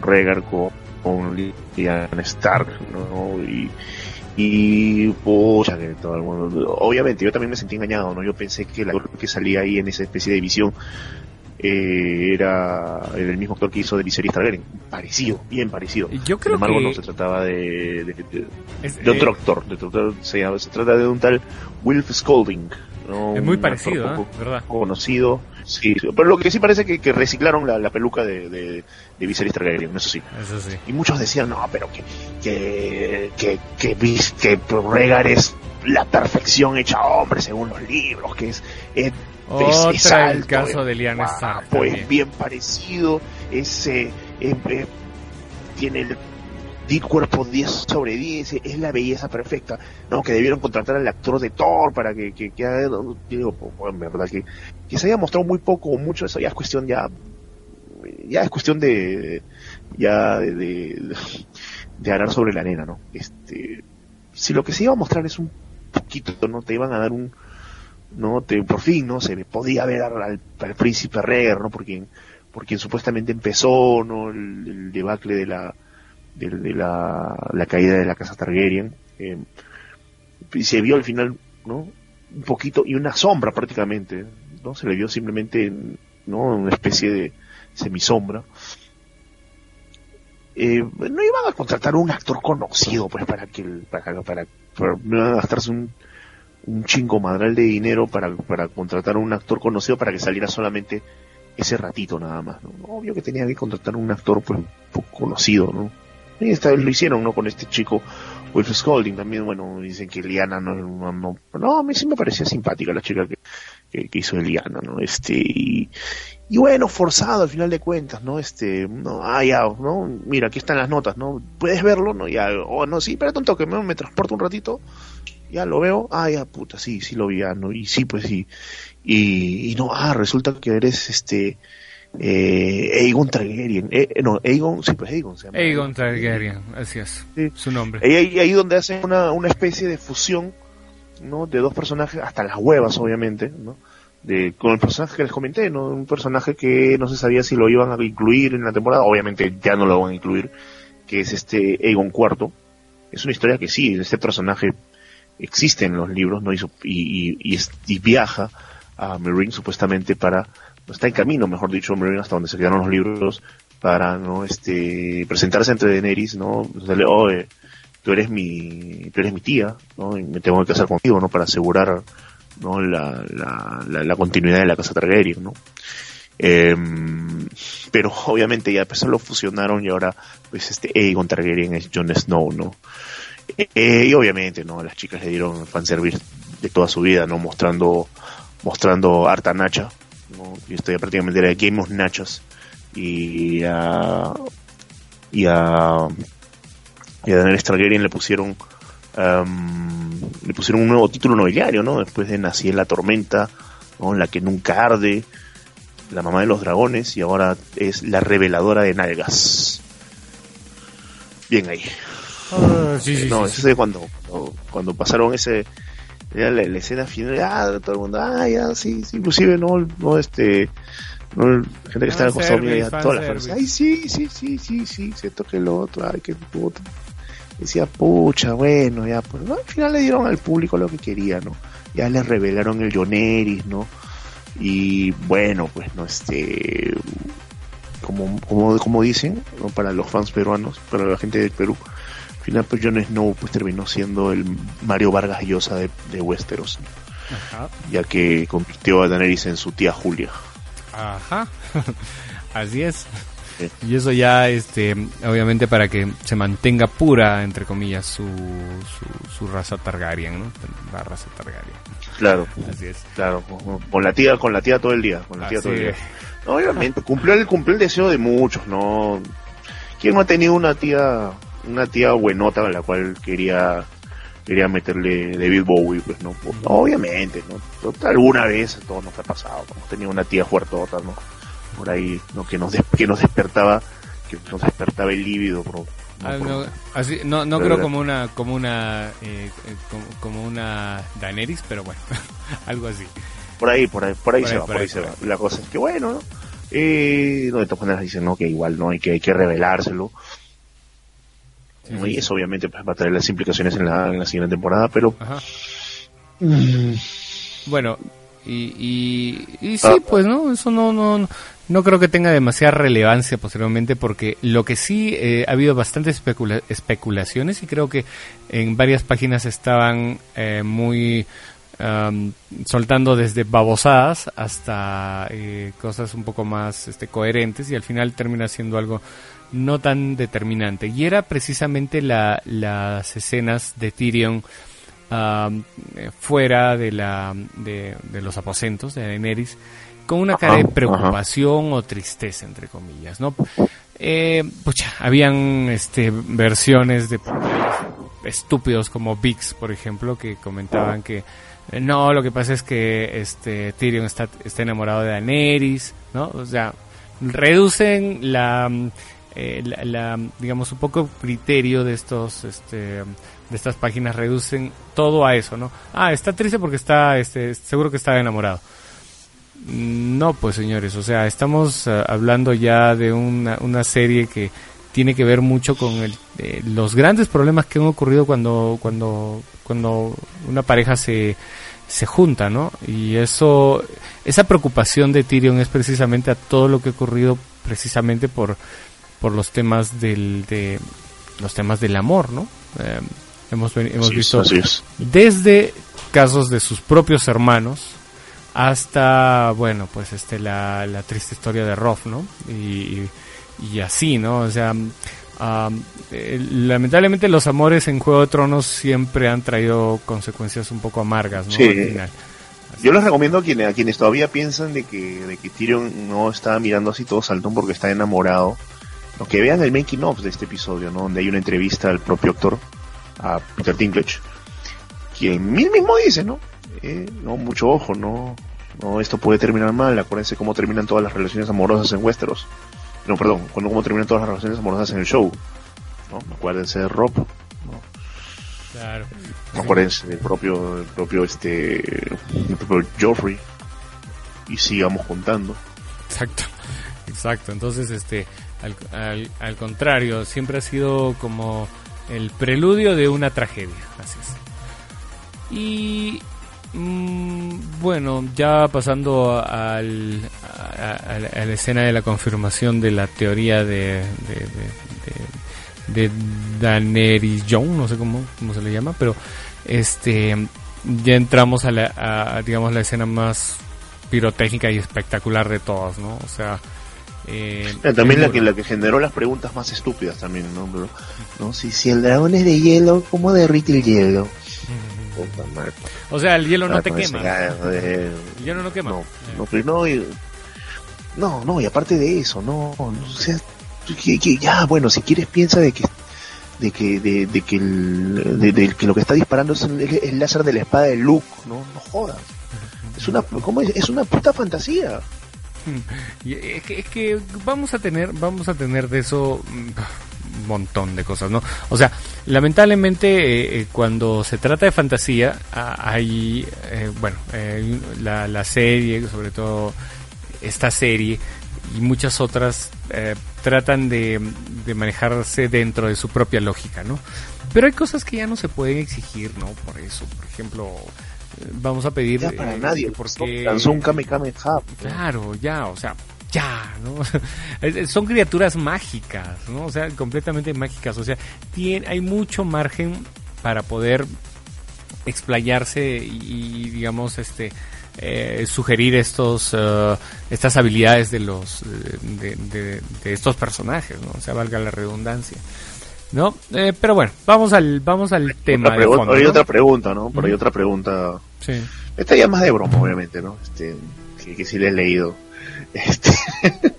Rhaegar con, con Lyanna Stark, ¿no? Y, y pucha, que todo el mundo. Obviamente, yo también me sentí engañado, ¿no? Yo pensé que el actor que salía ahí en esa especie de visión eh, era, el mismo actor que hizo de Viserys Targaryen. Parecido, bien parecido. Yo creo Sin embargo, no se trataba de, de, de, otro eh, actor. De, se, se trata de un tal Wilf Scolding. Es muy parecido, ¿eh? ¿verdad? Conocido. Sí, pero lo que sí parece que, que reciclaron la, la peluca de, de, de Viserys Targaryen, eso sí. Eso sí. Y muchos decían, no, pero que, que, que, que, que, Rhaegar es la perfección hecha hombre según los libros, que es, es, Otra el caso de Lyanna Stark. Pues bien parecido, es, eh, tiene el di cuerpo 10 sobre 10, es la belleza perfecta, no, que debieron contratar al actor de Thor para que, que, que digo, pues, en verdad, que, que se haya mostrado muy poco o mucho, eso ya es cuestión ya, ya es cuestión de, ya de, de, de arar sobre la arena, ¿no? Este, si lo que se iba a mostrar es un poquito, ¿no? Te iban a dar un, ¿no? Te, por fin, ¿no? Se podía ver al, al príncipe Reger, ¿no? Porque, porque supuestamente empezó, ¿no? el debacle de la, de, la, la, caída de la casa Targaryen. Eh, se vio al final, ¿no? Un poquito, y una sombra prácticamente, ¿no? Se le vio simplemente, ¿no? Una especie de semisombra. Eh, no iban a contratar un actor conocido, pues, para que, para, para, para, gastarse un, un chingo madral de dinero para, para contratar a un actor conocido para que saliera solamente ese ratito nada más, ¿no? Obvio que tenía que contratar un actor, pues, conocido, ¿no? Y esta vez lo hicieron, ¿no? Con este chico Wolf Scolding también, bueno, dicen que Liana no, no, no, a mí sí me parecía simpática la chica que, que, hizo Liana, ¿no? Este, y, y, bueno, forzado al final de cuentas, ¿no? Este, no, ah, ya, ¿no? Mira, aquí están las notas, ¿no? ¿Puedes verlo? No, ya, oh, no, sí, espérate un toque, me, me transporto un ratito, ya lo veo, ah, ya, puta, sí, sí lo vi, ya, ¿no? Y sí, pues sí, y, y no, ah, resulta que eres, este, eh, Aegon Targaryen. Eh, no, Aegon, sí, pues Aegon se llama. Aegon Targaryen, así es, su nombre. Y ahí, ahí donde hacen una, una especie de fusión, ¿no? De dos personajes, hasta las huevas, obviamente, ¿no? De, con el personaje que les comenté, ¿no? Un personaje que no se sabía si lo iban a incluir en la temporada, obviamente ya no lo van a incluir, que es este Aegon IV. Es una historia que sí, este personaje existe en los libros, ¿no? Y, y, y, viaja a Meereen supuestamente para, está en camino, mejor dicho, hasta donde se quedaron los libros, para, ¿no? Este, presentarse ante Daenerys, ¿no? Darle, oh, tú eres mi, tú eres mi tía, ¿no? Y me tengo que casar contigo, ¿no? Para asegurar, ¿no? La, la, la, continuidad de la casa Targaryen, ¿no? Em, pero obviamente ya pues lo fusionaron y ahora pues este Aegon Targaryen es Jon Snow, ¿no? Eh, y obviamente, ¿no? Las chicas le dieron fanservice de toda su vida, ¿no? Mostrando, mostrando harta nacha, ¿no? Y esto ya prácticamente era Game of Nachos. Y a, y a, y a Daniel Targaryen le pusieron, um, le pusieron un nuevo título nobiliario, ¿no? Después de Nací en la tormenta, ¿no? La que nunca arde, la mamá de los dragones, y ahora es la reveladora de nalgas. Bien ahí. Ah, sí, sí, no, eso es cuando, cuando, pasaron ese la, la, escena final, ah, todo el mundo, ah, ya, sí, sí inclusive no, no, este, no, gente que está acostada mira, ya, todas las fans, ay, sí, sí, sí, sí, sí, se toque el otro, ay, qué puto. Decía, pucha, bueno, ya, pues, ¿no? al final le dieron al público lo que quería, ¿no? Ya le revelaron el Joneris, ¿no? Y bueno, pues, no, este, como, como, como dicen, ¿no? para los fans peruanos, para la gente del Perú, final pues Jon Snow pues terminó siendo el Mario Vargas Llosa de, de Westeros, ya que convirtió a Daenerys en su tía Julia. Ajá, así es. Y eso ya, este, obviamente para que se mantenga pura, entre comillas, su, su, raza Targaryen, ¿no? La raza Targaryen. Claro. Así es. Claro, con, la tía, con la tía todo el día, con la tía todo el día. obviamente, cumplió el, cumplió el deseo de muchos, ¿no? ¿Quién no ha tenido una tía una tía buenota a la cual quería quería meterle David Bowie, pues no, pues, obviamente, ¿no? Alguna vez todo nos ha pasado, hemos tenido una tía fuertota, ¿no? Por ahí, ¿no? Que nos, que nos despertaba, que nos despertaba el líbido, bro. No, ah, no, así, no, no creo como una, como una, eh, eh, como, una Daenerys, pero bueno, algo así. Por ahí, por ahí, por ahí se va, por ahí, se va. La cosa es que bueno, ¿no? Eh, no, de todas maneras dicen, no, que igual no hay que, hay que revelárselo y eso obviamente pues, va a traer las implicaciones en la, en la siguiente temporada, pero... Mm. Bueno, y, y, sí, ah. pues no, eso no, no, no creo que tenga demasiada relevancia posteriormente porque lo que sí eh, ha habido bastantes especulaciones y creo que en varias páginas estaban eh, muy soltando desde babosadas hasta eh, cosas un poco más este, coherentes y al final termina siendo algo no tan determinante. Y era precisamente la, las escenas de Tyrion fuera de, la, de, los aposentos de Daenerys con una cara de preocupación o tristeza, entre comillas, ¿no? Eh, pucha, habían este, versiones de estúpidos como Vix, por ejemplo, que comentaban que no, lo que pasa es que este Tyrion está, está enamorado de Daenerys, ¿no? O sea, reducen la eh, la, digamos un poco criterio de estos este de estas páginas reducen todo a eso no ah está triste porque está este seguro que está enamorado no pues señores o sea estamos eh, hablando ya de una, una serie que tiene que ver mucho con el, eh, los grandes problemas que han ocurrido cuando cuando cuando una pareja se se junta, ¿no? Y eso, esa preocupación de Tyrion es precisamente a todo lo que ha ocurrido precisamente por por los temas del de los temas del amor, ¿no? Eh, hemos hemos visto desde casos de sus propios hermanos hasta bueno pues este la, la triste historia de Roth, ¿no? Y, y, así, ¿no? O sea, eh, lamentablemente los amores en Juego de Tronos siempre han traído consecuencias un poco amargas, ¿no? Sí. Yo les recomiendo a quienes, a quienes todavía piensan de que, de que Tyrion no está mirando así todo saltón porque está enamorado que vean el making of de este episodio, ¿no? Donde hay una entrevista al propio actor, a Peter Dinklage, quien mismo dice, ¿no? Eh, no, mucho ojo, no, no, esto puede terminar mal, acuérdense cómo terminan todas las relaciones amorosas en Westeros. No, perdón, cómo terminan todas las relaciones amorosas en el show. ¿no? Acuérdense de Rob, ¿no? Claro. Acuérdense del propio, el propio, este, el propio Joffrey. Y sigamos contando. Exacto, exacto. Entonces, este, al, al, contrario, siempre ha sido como el preludio de una tragedia. Así es. Y mm, bueno, ya pasando al, a, la escena de la confirmación de la teoría de, de, de, Daenerys Young, no sé cómo, cómo se le llama, pero este ya entramos a la, digamos, la escena más pirotécnica y espectacular de todas, ¿no? O sea, eh, también la que, la que generó las preguntas más estúpidas también, ¿no? no si, si el dragón es de hielo, ¿cómo derrite el hielo? o sea, el hielo no te quema. el hielo no quema. No, no, pero no, no, no, y aparte de eso, no, o sea, que, ya, bueno, si quieres piensa de que de que de, que, el, de, que lo que está disparando es el, láser de la espada de Luke, no, no jodas. Es una, ¿cómo es? una puta fantasía. Es que, es que vamos a tener, vamos a tener de eso un montón de cosas, ¿no? O sea, lamentablemente eh, eh, cuando se trata de fantasía, hay, eh, bueno, la, la serie, sobre todo esta serie y muchas otras, tratan de, de manejarse dentro de su propia lógica, ¿no? Pero hay cosas que ya no se pueden exigir, ¿no? Por eso, por ejemplo, vamos a pedir ya para eh, nadie porque lanzó un Kame claro ya o sea ya no son criaturas mágicas no o sea completamente mágicas o sea tiene, hay mucho margen para poder explayarse y, digamos este eh, sugerir estos uh, estas habilidades de los de, de, de, estos personajes no o sea valga la redundancia ¿no? Eh, pero bueno, vamos al, vamos al tema. de fondo, hay otra pregunta, ¿no? Por ahí otra pregunta. Sí. Esta ya más de broma, obviamente, ¿no? Este, que, que sí le he leído. Este,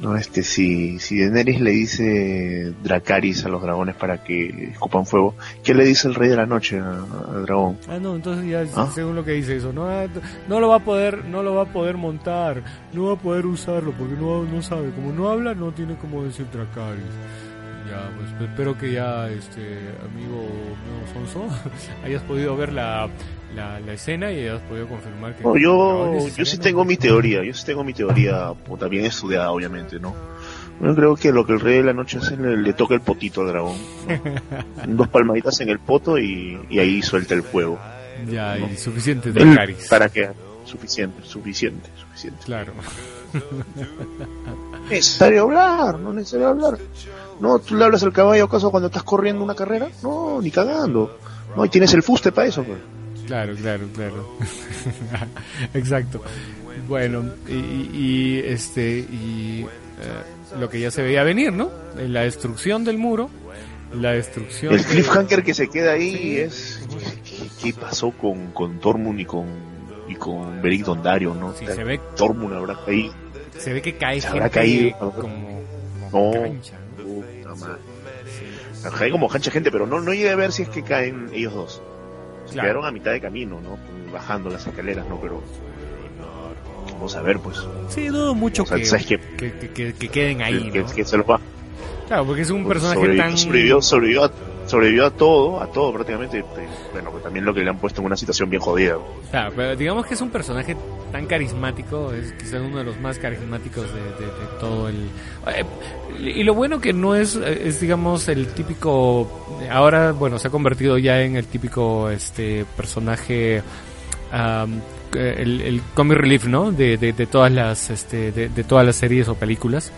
no, este, si, si Daenerys le dice Dracaris a los dragones para que escupan fuego, ¿qué le dice el rey de la noche al dragón? Ah, no, entonces ya, ¿Ah? según lo que dice eso, no, ah, no lo va a poder, no lo va a poder montar, no va a poder usarlo porque no, no sabe, como no habla, no tiene como decir Dracaris. Ya, pues espero que ya, este amigo Hayas podido ver la, la, escena y hayas podido confirmar que... yo, yo sí tengo mi teoría, yo sí tengo mi teoría, pues, bien estudiada obviamente, ¿no? Yo creo que lo que el rey de la noche hace le, le toca el potito al dragón. Dos palmaditas en el poto y, ahí suelta el fuego. Ya, y suficiente de caris. ¿Para qué? Suficiente, suficiente, suficiente. Claro. necesario hablar, no es necesario hablar. No, tú le hablas al caballo acaso cuando estás corriendo una carrera, no, ni cagando. No, y tienes el fuste para eso, pues. Claro, claro, claro. Exacto. Bueno, y, este y eh, lo que ya se veía venir, ¿no? La destrucción del muro, la destrucción. El cliffhanger que se queda ahí es ¿qué, pasó con con Tormund y con y con Beric Dondario, ¿no? Sí, se ve Tormund habrá caído. Se ve que cae se habrá caído como, no, cancha, Cae como cancha gente, pero no no llegué a ver si es que caen ellos dos. Quedaron a mitad de camino, ¿no? Bajando las escaleras, ¿no? Pero vamos a ver, pues. Sí, dudo mucho que, que, que, queden ahí, que, que, se los va. Claro, porque es un personaje tan... Sobrevivió, sobrevivió, a, sobrevivió a todo, a todo prácticamente. Bueno, pues también lo que le han puesto en una situación bien jodida. Claro, pero digamos que es un personaje tan carismático, es quizás uno de los más carismáticos de, todo el... Eh, y lo bueno que no es, es digamos, el típico... Ahora, bueno, se ha convertido ya en el típico este personaje... el, el comic relief, ¿no? De, de, todas las, este, de, todas las series o películas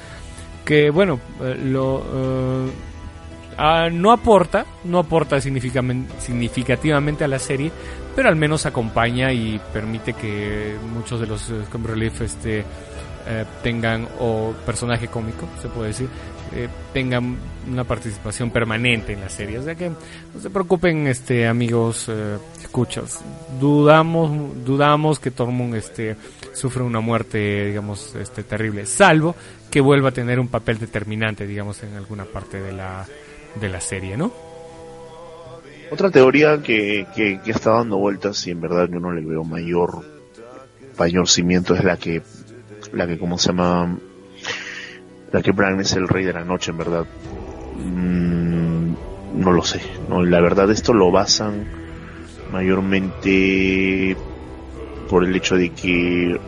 que bueno, eh, lo, eh, ah, no aporta, no aporta significativamente a la serie, pero al menos acompaña y permite que muchos de los uh, Relief este, tengan, o personaje cómico, se puede decir, tengan una participación permanente en la serie. O sea que no se preocupen, este, amigos, escuchas. Dudamos, dudamos que Tormund este, sufre una muerte, digamos, este, terrible, salvo que vuelva a tener un papel determinante, digamos, en alguna parte de la, de la serie, ¿no? Otra teoría que, que, que está dando vueltas y en verdad yo no le veo mayor mayor cimiento es la que la que como se llama la que Bran es el rey de la noche en verdad mm, no lo sé no la verdad esto lo basan mayormente por el hecho de que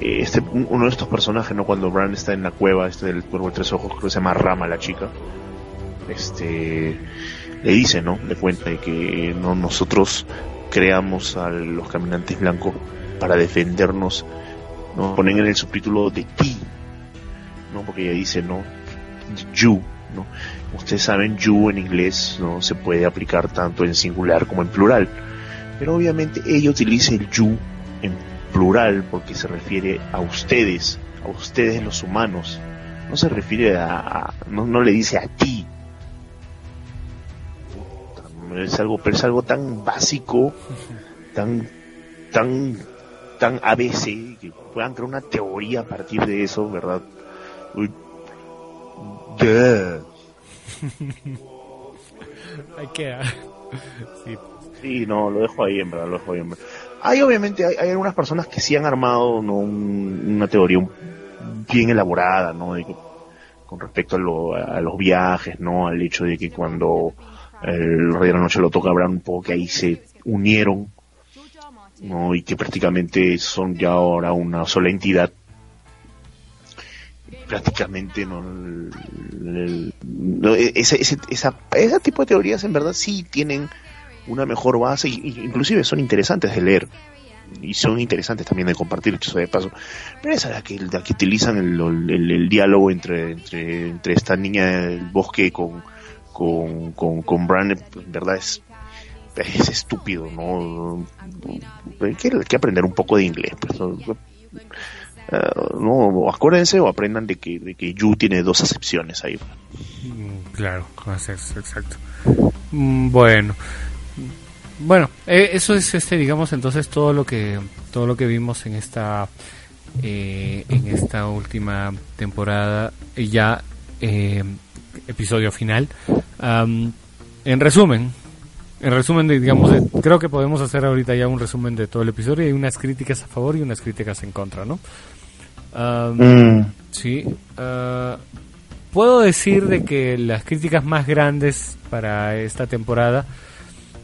eh, este, uno de estos personajes, ¿no? Cuando Bran está en la cueva, este del cuervo de tres ojos, creo que se llama Rama la chica. Este, le dice, ¿no? Le cuenta de que no nosotros creamos a los caminantes blancos para defendernos, ¿no? Ponen en el subtítulo de ti, ¿no? Porque ella dice, ¿no? You, ¿no? Ustedes saben, you en inglés no se puede aplicar tanto en singular como en plural. Pero obviamente ella utiliza el you en plural porque se refiere a ustedes, a ustedes los humanos. No se refiere a, no, no, le dice a ti. Es algo, pero es algo tan básico, tan, tan, tan ABC, que puedan crear una teoría a partir de eso, ¿verdad? Uy. Hay que... sí. sí, no, lo dejo ahí, en verdad, lo dejo ahí, en verdad. Hay obviamente, hay, hay algunas personas que sí han armado ¿no? una teoría bien elaborada, ¿no? con respecto a, los viajes, ¿no? Al hecho de que cuando el Rey de la Noche lo toca hablar un poco que ahí se unieron, ¿no? Y que prácticamente son ya ahora una sola entidad. Prácticamente, ¿no? ese, ese, esa, ese tipo de teorías en verdad sí tienen una mejor base, y, inclusive son interesantes de leer y son interesantes también de compartir, hecho de paso. Pero esa la que, la que utilizan el, el, diálogo entre, entre, entre, esta niña del bosque con, con, con, con Bran, en verdad es, es estúpido, ¿no? Hay que, aprender un poco de inglés, pues, no, acuérdense o aprendan de que, de que Yu tiene dos acepciones ahí. Mm, claro, exacto. Mm, bueno, bueno, eh, eso es este, digamos, entonces todo lo que todo lo que vimos en esta eh, en esta última temporada, ya eh, episodio final. En resumen, en resumen, digamos, creo que podemos hacer ahorita ya un resumen de todo el episodio. Hay unas críticas a favor y unas críticas en contra, ¿no? Mm. Sí. Ah, puedo decir de que las críticas más grandes para esta temporada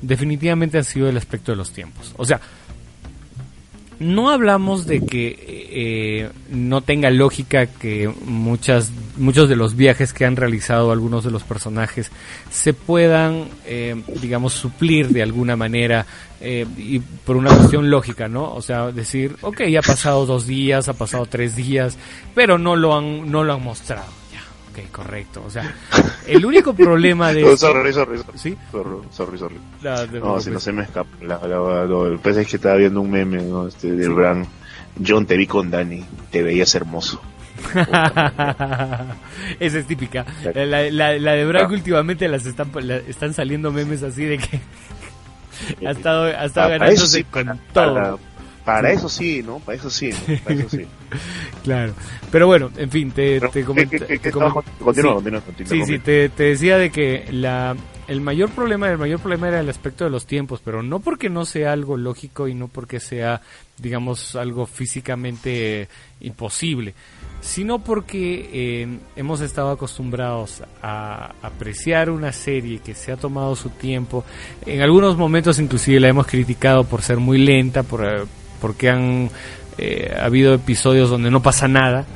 definitivamente ha sido el aspecto de los tiempos. O sea, no hablamos de que eh, no tenga lógica que muchas, muchos de los viajes que han realizado algunos de los personajes se puedan, eh, digamos, suplir de alguna manera eh, y por una cuestión lógica, ¿no? O sea, decir, ok, ya ha pasado dos días, ha pasado tres días, pero no lo han, no lo han mostrado ok, correcto. O sea, el único problema de... No, sorry, sorry, sorry. ¿Sí? Sorry, sorry, no, si no se me escapa. La, el pasa es que estaba viendo un meme, ¿no? Este, del ¿Sí? gran John, te vi con Dani, te veías hermoso. Esa es típica. La, la, la de Bran ah. últimamente las están, están saliendo memes así de que ha estado, ha estado ah, ganándose sí, con todo. Para eso sí, ¿no? Para eso sí, Para eso sí. claro. Pero bueno, en fin, te, te comento. Sí, sí, te, te decía de que la, el mayor problema, el mayor problema era el aspecto de los tiempos, pero no porque no sea algo lógico y no porque sea, digamos, algo físicamente imposible, sino porque eh, hemos estado acostumbrados a apreciar una serie que se ha tomado su tiempo. En algunos momentos inclusive la hemos criticado por ser muy lenta, por eh, porque han eh, habido episodios donde no pasa nada.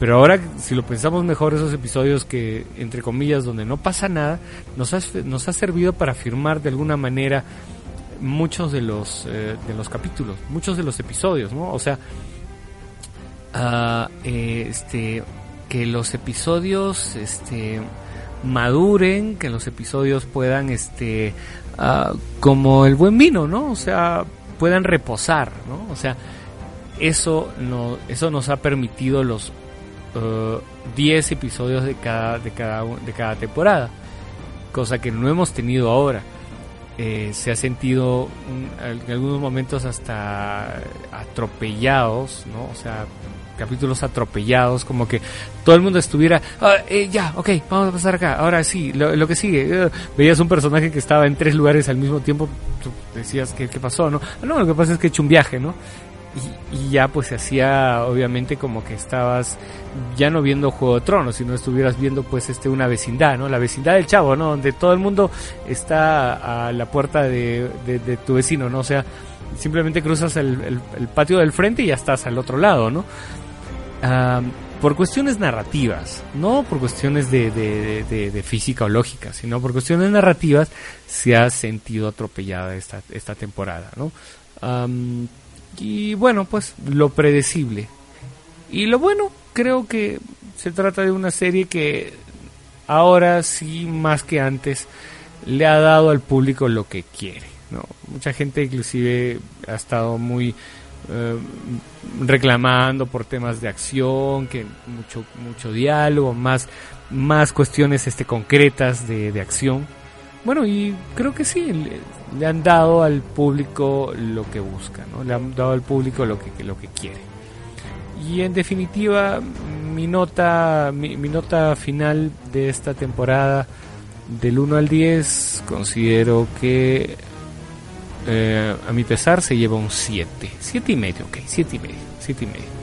Pero ahora, si lo pensamos mejor, esos episodios que, entre comillas, donde no pasa nada, nos ha, nos ha servido para afirmar de alguna manera muchos de los, eh, de los capítulos, muchos de los episodios, ¿no? O sea, uh, este, que los episodios este, maduren, que los episodios puedan, este, uh, como el buen vino, ¿no? O sea, puedan reposar, ¿no? O sea, eso, no, eso nos ha permitido los 10 uh, episodios de cada, de, cada, de cada temporada, cosa que no hemos tenido ahora. Eh, se ha sentido en algunos momentos hasta atropellados, ¿no? O sea, capítulos atropellados, como que todo el mundo estuviera, ah, eh, ya, ok, vamos a pasar acá, ahora sí, lo, que sigue, uh, veías un personaje que estaba en tres lugares al mismo tiempo, decías, ¿qué, qué pasó? No? Ah, no, lo que pasa es que he hecho un viaje, ¿no? Y, ya pues se hacía obviamente como que estabas ya no viendo Juego de Tronos, sino estuvieras viendo pues este una vecindad, ¿no? La vecindad del chavo, ¿no? Donde todo el mundo está a la puerta de, de, tu vecino, ¿no? O sea, simplemente cruzas el, el, patio del frente y ya estás al otro lado, ¿no? Por cuestiones narrativas, no por cuestiones de, física o lógica, sino por cuestiones narrativas se ha sentido atropellada esta, esta temporada, ¿no? y bueno, pues lo predecible. Y lo bueno, creo que se trata de una serie que ahora sí, más que antes, le ha dado al público lo que quiere. ¿no? Mucha gente inclusive ha estado muy eh, reclamando por temas de acción, que mucho mucho diálogo, más más cuestiones este concretas de, acción. Bueno, y creo que sí, le, han dado al público lo que busca, ¿no? Le han dado al público lo que, lo que quiere. Y en definitiva, mi nota, mi, mi nota final de esta temporada, del 1 al 10, considero que eh, a mi pesar se lleva un 7. 7 y medio, ok, 7 y medio, 7 y medio.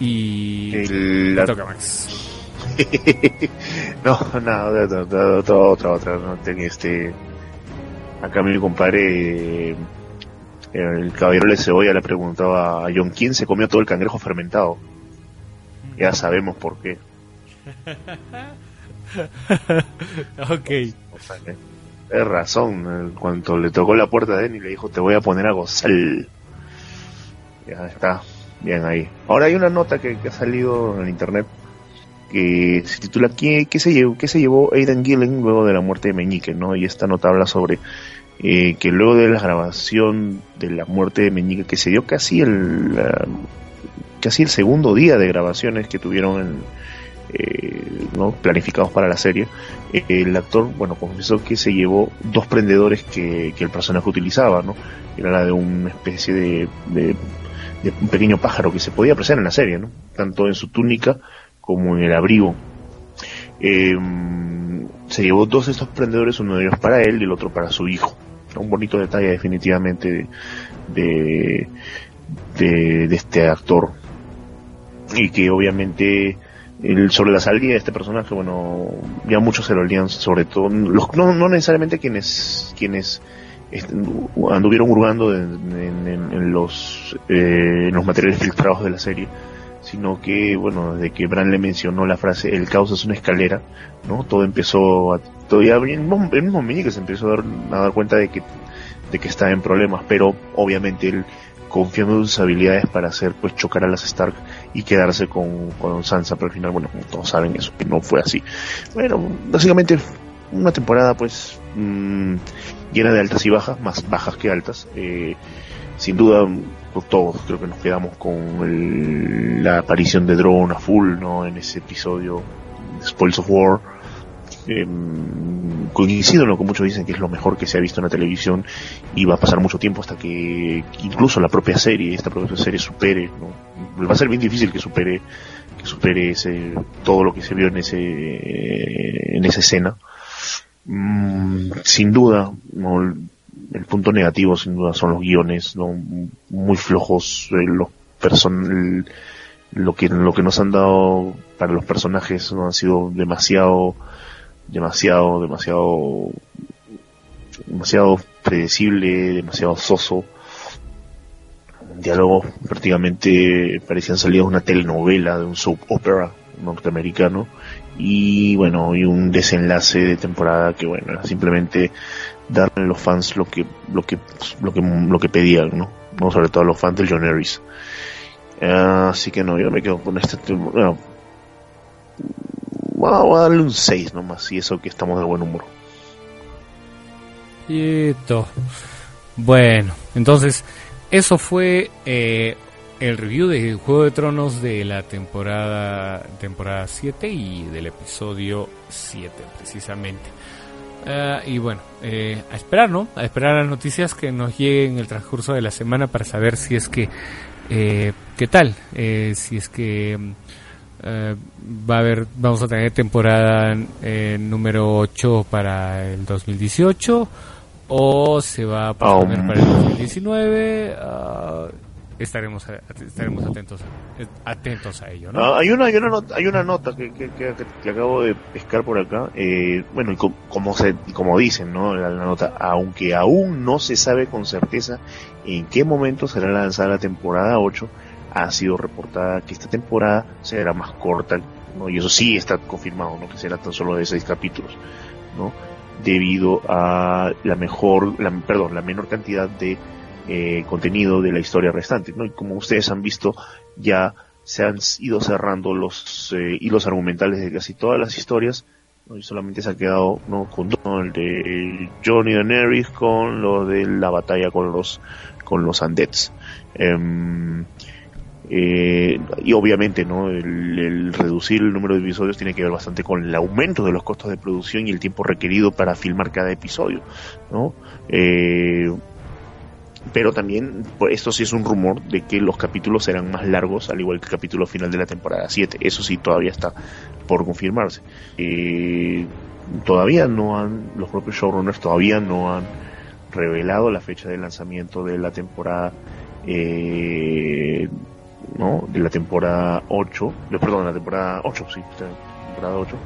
Y El, la... toca Max. no, no, otra, otra, otra, no tenía este acá mi compadre eh, el caballero de cebolla le preguntaba a John quién se comió todo el cangrejo fermentado. Ya sabemos por qué. ok. Es razón, en cuanto le tocó la puerta de él le dijo te voy a poner a gozar. Ya está, bien ahí. Ahora hay una nota que, ha salido en el internet que se titula ¿Qué, qué, se, llevó, ¿Qué se llevó Aidan Gillen luego de la muerte de Meñique? ¿no? Y esta nota habla sobre eh, que luego de la grabación de la muerte de Meñique, que se dio casi el, casi el segundo día de grabaciones que tuvieron en, eh, ¿no? planificados para la serie, eh, el actor, bueno, confesó que se llevó dos prendedores que, el personaje utilizaba, ¿no? Era la de una especie de, de, un pequeño pájaro que se podía apreciar en la serie, ¿no? Tanto en su túnica como en el abrigo. Em, se llevó dos de estos prendedores, uno de ellos para él y el otro para su hijo. Un bonito detalle definitivamente de, de, de este actor. Y que obviamente sobre la salida de este personaje, bueno, ya muchos se lo olían, sobre todo, los, no, no necesariamente quienes, quienes anduvieron hurgando en, los, eh, en los materiales filtrados de la serie, sino que, bueno, desde que Bran le mencionó la frase, el caos es una escalera, ¿no? Todo empezó a, todavía mismo, el mismo que se empezó a dar, a dar cuenta de que, de que estaba en problemas, pero obviamente él confiando en sus habilidades para hacer pues chocar a las Stark y quedarse con, con Sansa, pero al final, bueno, todos saben eso, que no fue así. Bueno, básicamente una temporada pues mmm, llena de altas y bajas, más bajas que altas. Eh, sin duda, pues, todos creo que nos quedamos con la aparición de Drone a full, ¿no? En ese episodio, Spoils of War eh, coincido en lo que muchos dicen que es lo mejor que se ha visto en la televisión y va a pasar mucho tiempo hasta que incluso la propia serie, esta propia serie supere, va a ser bien difícil que supere que supere ese, todo lo que se vio en ese en esa escena. Mm, sin duda, el punto negativo sin duda son los guiones, muy flojos, eh, los person lo que lo que nos han dado para los personajes no han sido demasiado demasiado, demasiado, demasiado predecible, demasiado soso. Diálogos prácticamente parecían salidos de una telenovela, de un soap opera norteamericano. Y bueno, y un desenlace de temporada que bueno, era simplemente darle a los fans lo que, lo que, lo que, lo que pedían, ¿no? Sobre todo a los fans del John Harris. así que no, yo me quedo con este, bueno, Voy a, darle un 6 nomás, y eso que estamos de buen humor. Listo. Bueno, entonces, eso fue eh, el review de Juego de Tronos de la temporada, temporada 7 y del episodio 7, precisamente. Ah, y bueno, eh, a esperar, ¿no? A esperar las noticias que nos lleguen en el transcurso de la semana para saber si es que, eh, ¿qué tal? si es que eh, va a haber, vamos a tener temporada eh, número 8 para el 2018 o se va a poner para el 2019. Ah, estaremos estaremos atentos atentos a ello. ¿no? Ah, hay una hay una nota, hay una nota que, que, que, acabo de pescar por acá. Eh, bueno, y como se como dicen, ¿no? La, la, nota, aunque aún no se sabe con certeza en qué momento será lanzada la temporada 8 ha sido reportada que esta temporada será más corta, ¿no? y eso sí está confirmado, ¿no? que será tan solo de seis capítulos, ¿no? debido a la mejor, la, perdón, la menor cantidad de eh, contenido de la historia restante, ¿no? Y como ustedes han visto, ya se han ido cerrando los eh, hilos argumentales de casi todas las historias, ¿no? y solamente se ha quedado ¿no? con el de Johnny Daenerys con lo de la batalla con los con los Undeads. Em, eh, y obviamente, ¿no? El, reducir el número de episodios tiene que ver bastante con el aumento de los costos de producción y el tiempo requerido para filmar cada episodio, ¿no? Eh, pero también, pues, esto sí es un rumor de que los capítulos serán más largos, al igual que el capítulo final de la temporada 7. Eso sí todavía está por confirmarse. Eh, todavía no han, los propios showrunners todavía no han revelado la fecha de lanzamiento de la temporada eh, ¿no? de la temporada 8, de, perdón, la temporada 8, sí, temporada 8,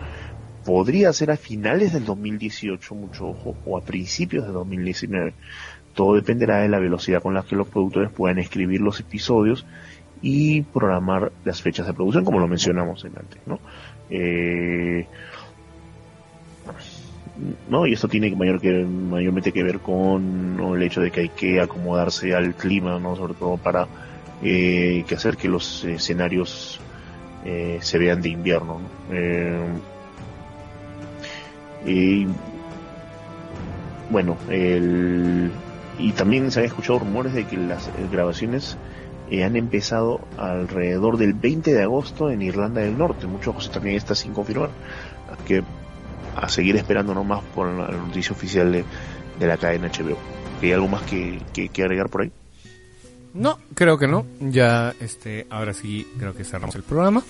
podría ser a finales del 2018, mucho ojo, o a principios de 2019. Todo dependerá de la velocidad con la que los productores puedan escribir los episodios y programar las fechas de producción, como lo mencionamos antes, ¿no? Eh, ¿no? Y esto tiene mayor que, mayormente que ver con el hecho de que hay que acomodarse al clima, ¿no? Sobre todo para eh, que hacer que los escenarios eh, se vean de invierno. Eh, y bueno, el, y también se han escuchado rumores de que las grabaciones han empezado alrededor del 20 de agosto en Irlanda del Norte. Muchas cosas también está sin confirmar. Que a seguir esperando nomás por la noticia oficial de, la cadena HBO. ¿Hay algo más que, que agregar por ahí? No, creo que no. Ya, este, ahora sí creo que cerramos el programa.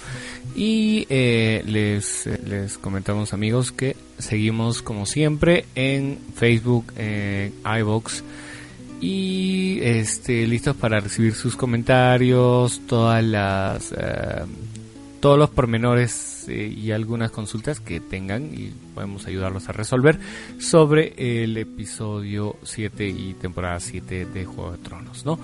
Y eh, les, les comentamos amigos que seguimos como siempre en Facebook, en iVoox y este listos para recibir sus comentarios, todas las eh, todos los pormenores eh, y algunas consultas que tengan y podemos ayudarlos a resolver sobre el episodio 7 y temporada 7 de Juego de Tronos, ¿no?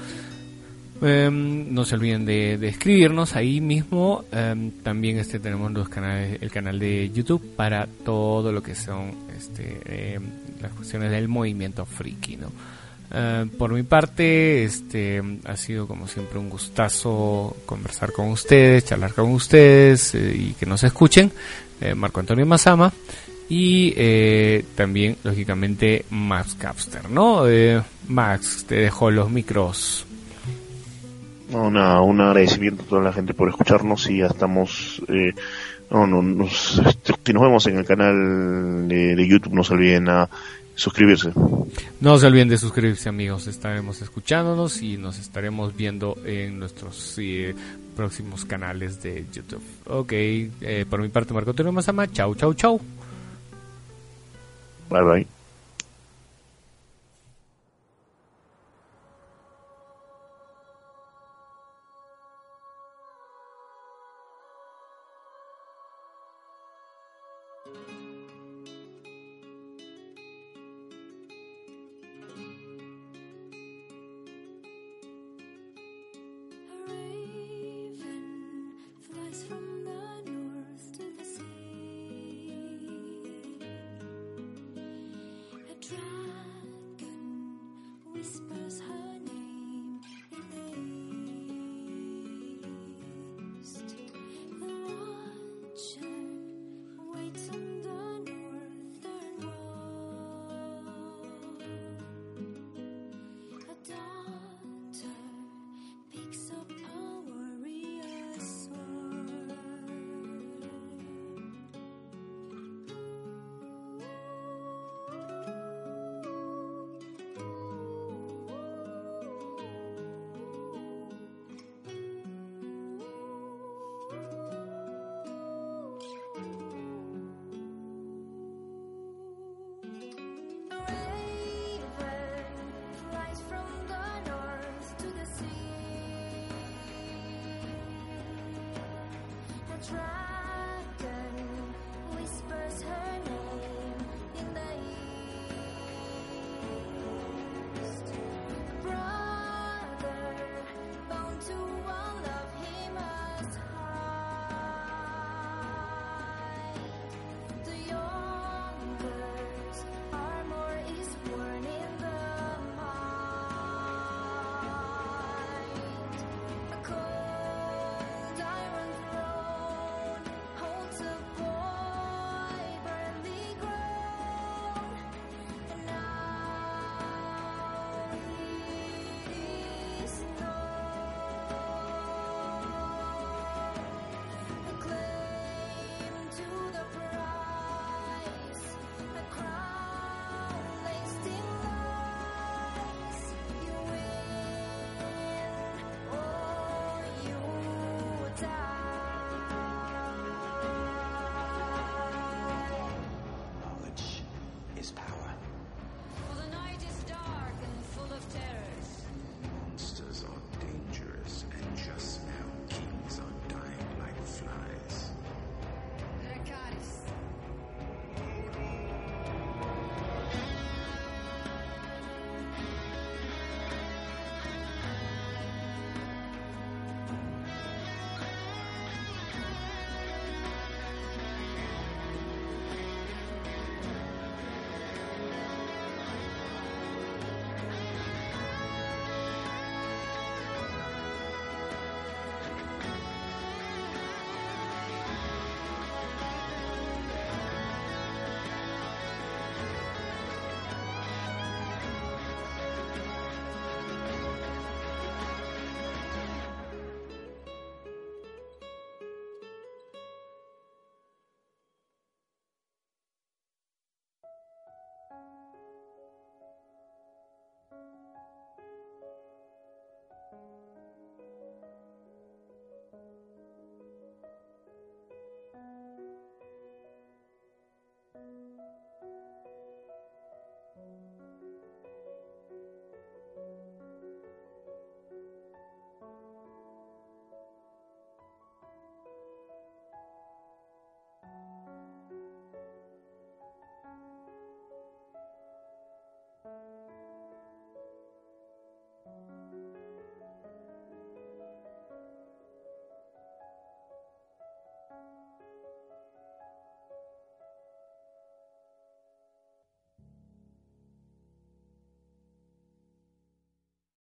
Em, no se olviden de, escribirnos ahí mismo. Em, también este tenemos los canales, el canal de YouTube para todo lo que son este, em, las cuestiones del movimiento friki, ¿no? por mi parte, este ha sido como siempre un gustazo conversar con ustedes, charlar con ustedes eh, y que nos escuchen. Eh, Marco Antonio Mazama y eh, también lógicamente Max Capster, ¿no? Max, te dejo los micros. Una, un agradecimiento a toda la gente por escucharnos y ya estamos, eh, no, no, nos, este, si nos vemos en el canal de, YouTube, no se olviden a suscribirse. No se olviden de suscribirse amigos, estaremos escuchándonos y nos estaremos viendo en nuestros eh, próximos canales de YouTube. Ok, eh, por mi parte Marco Antonio Mazama, chau, chau, chau. Bye, bye.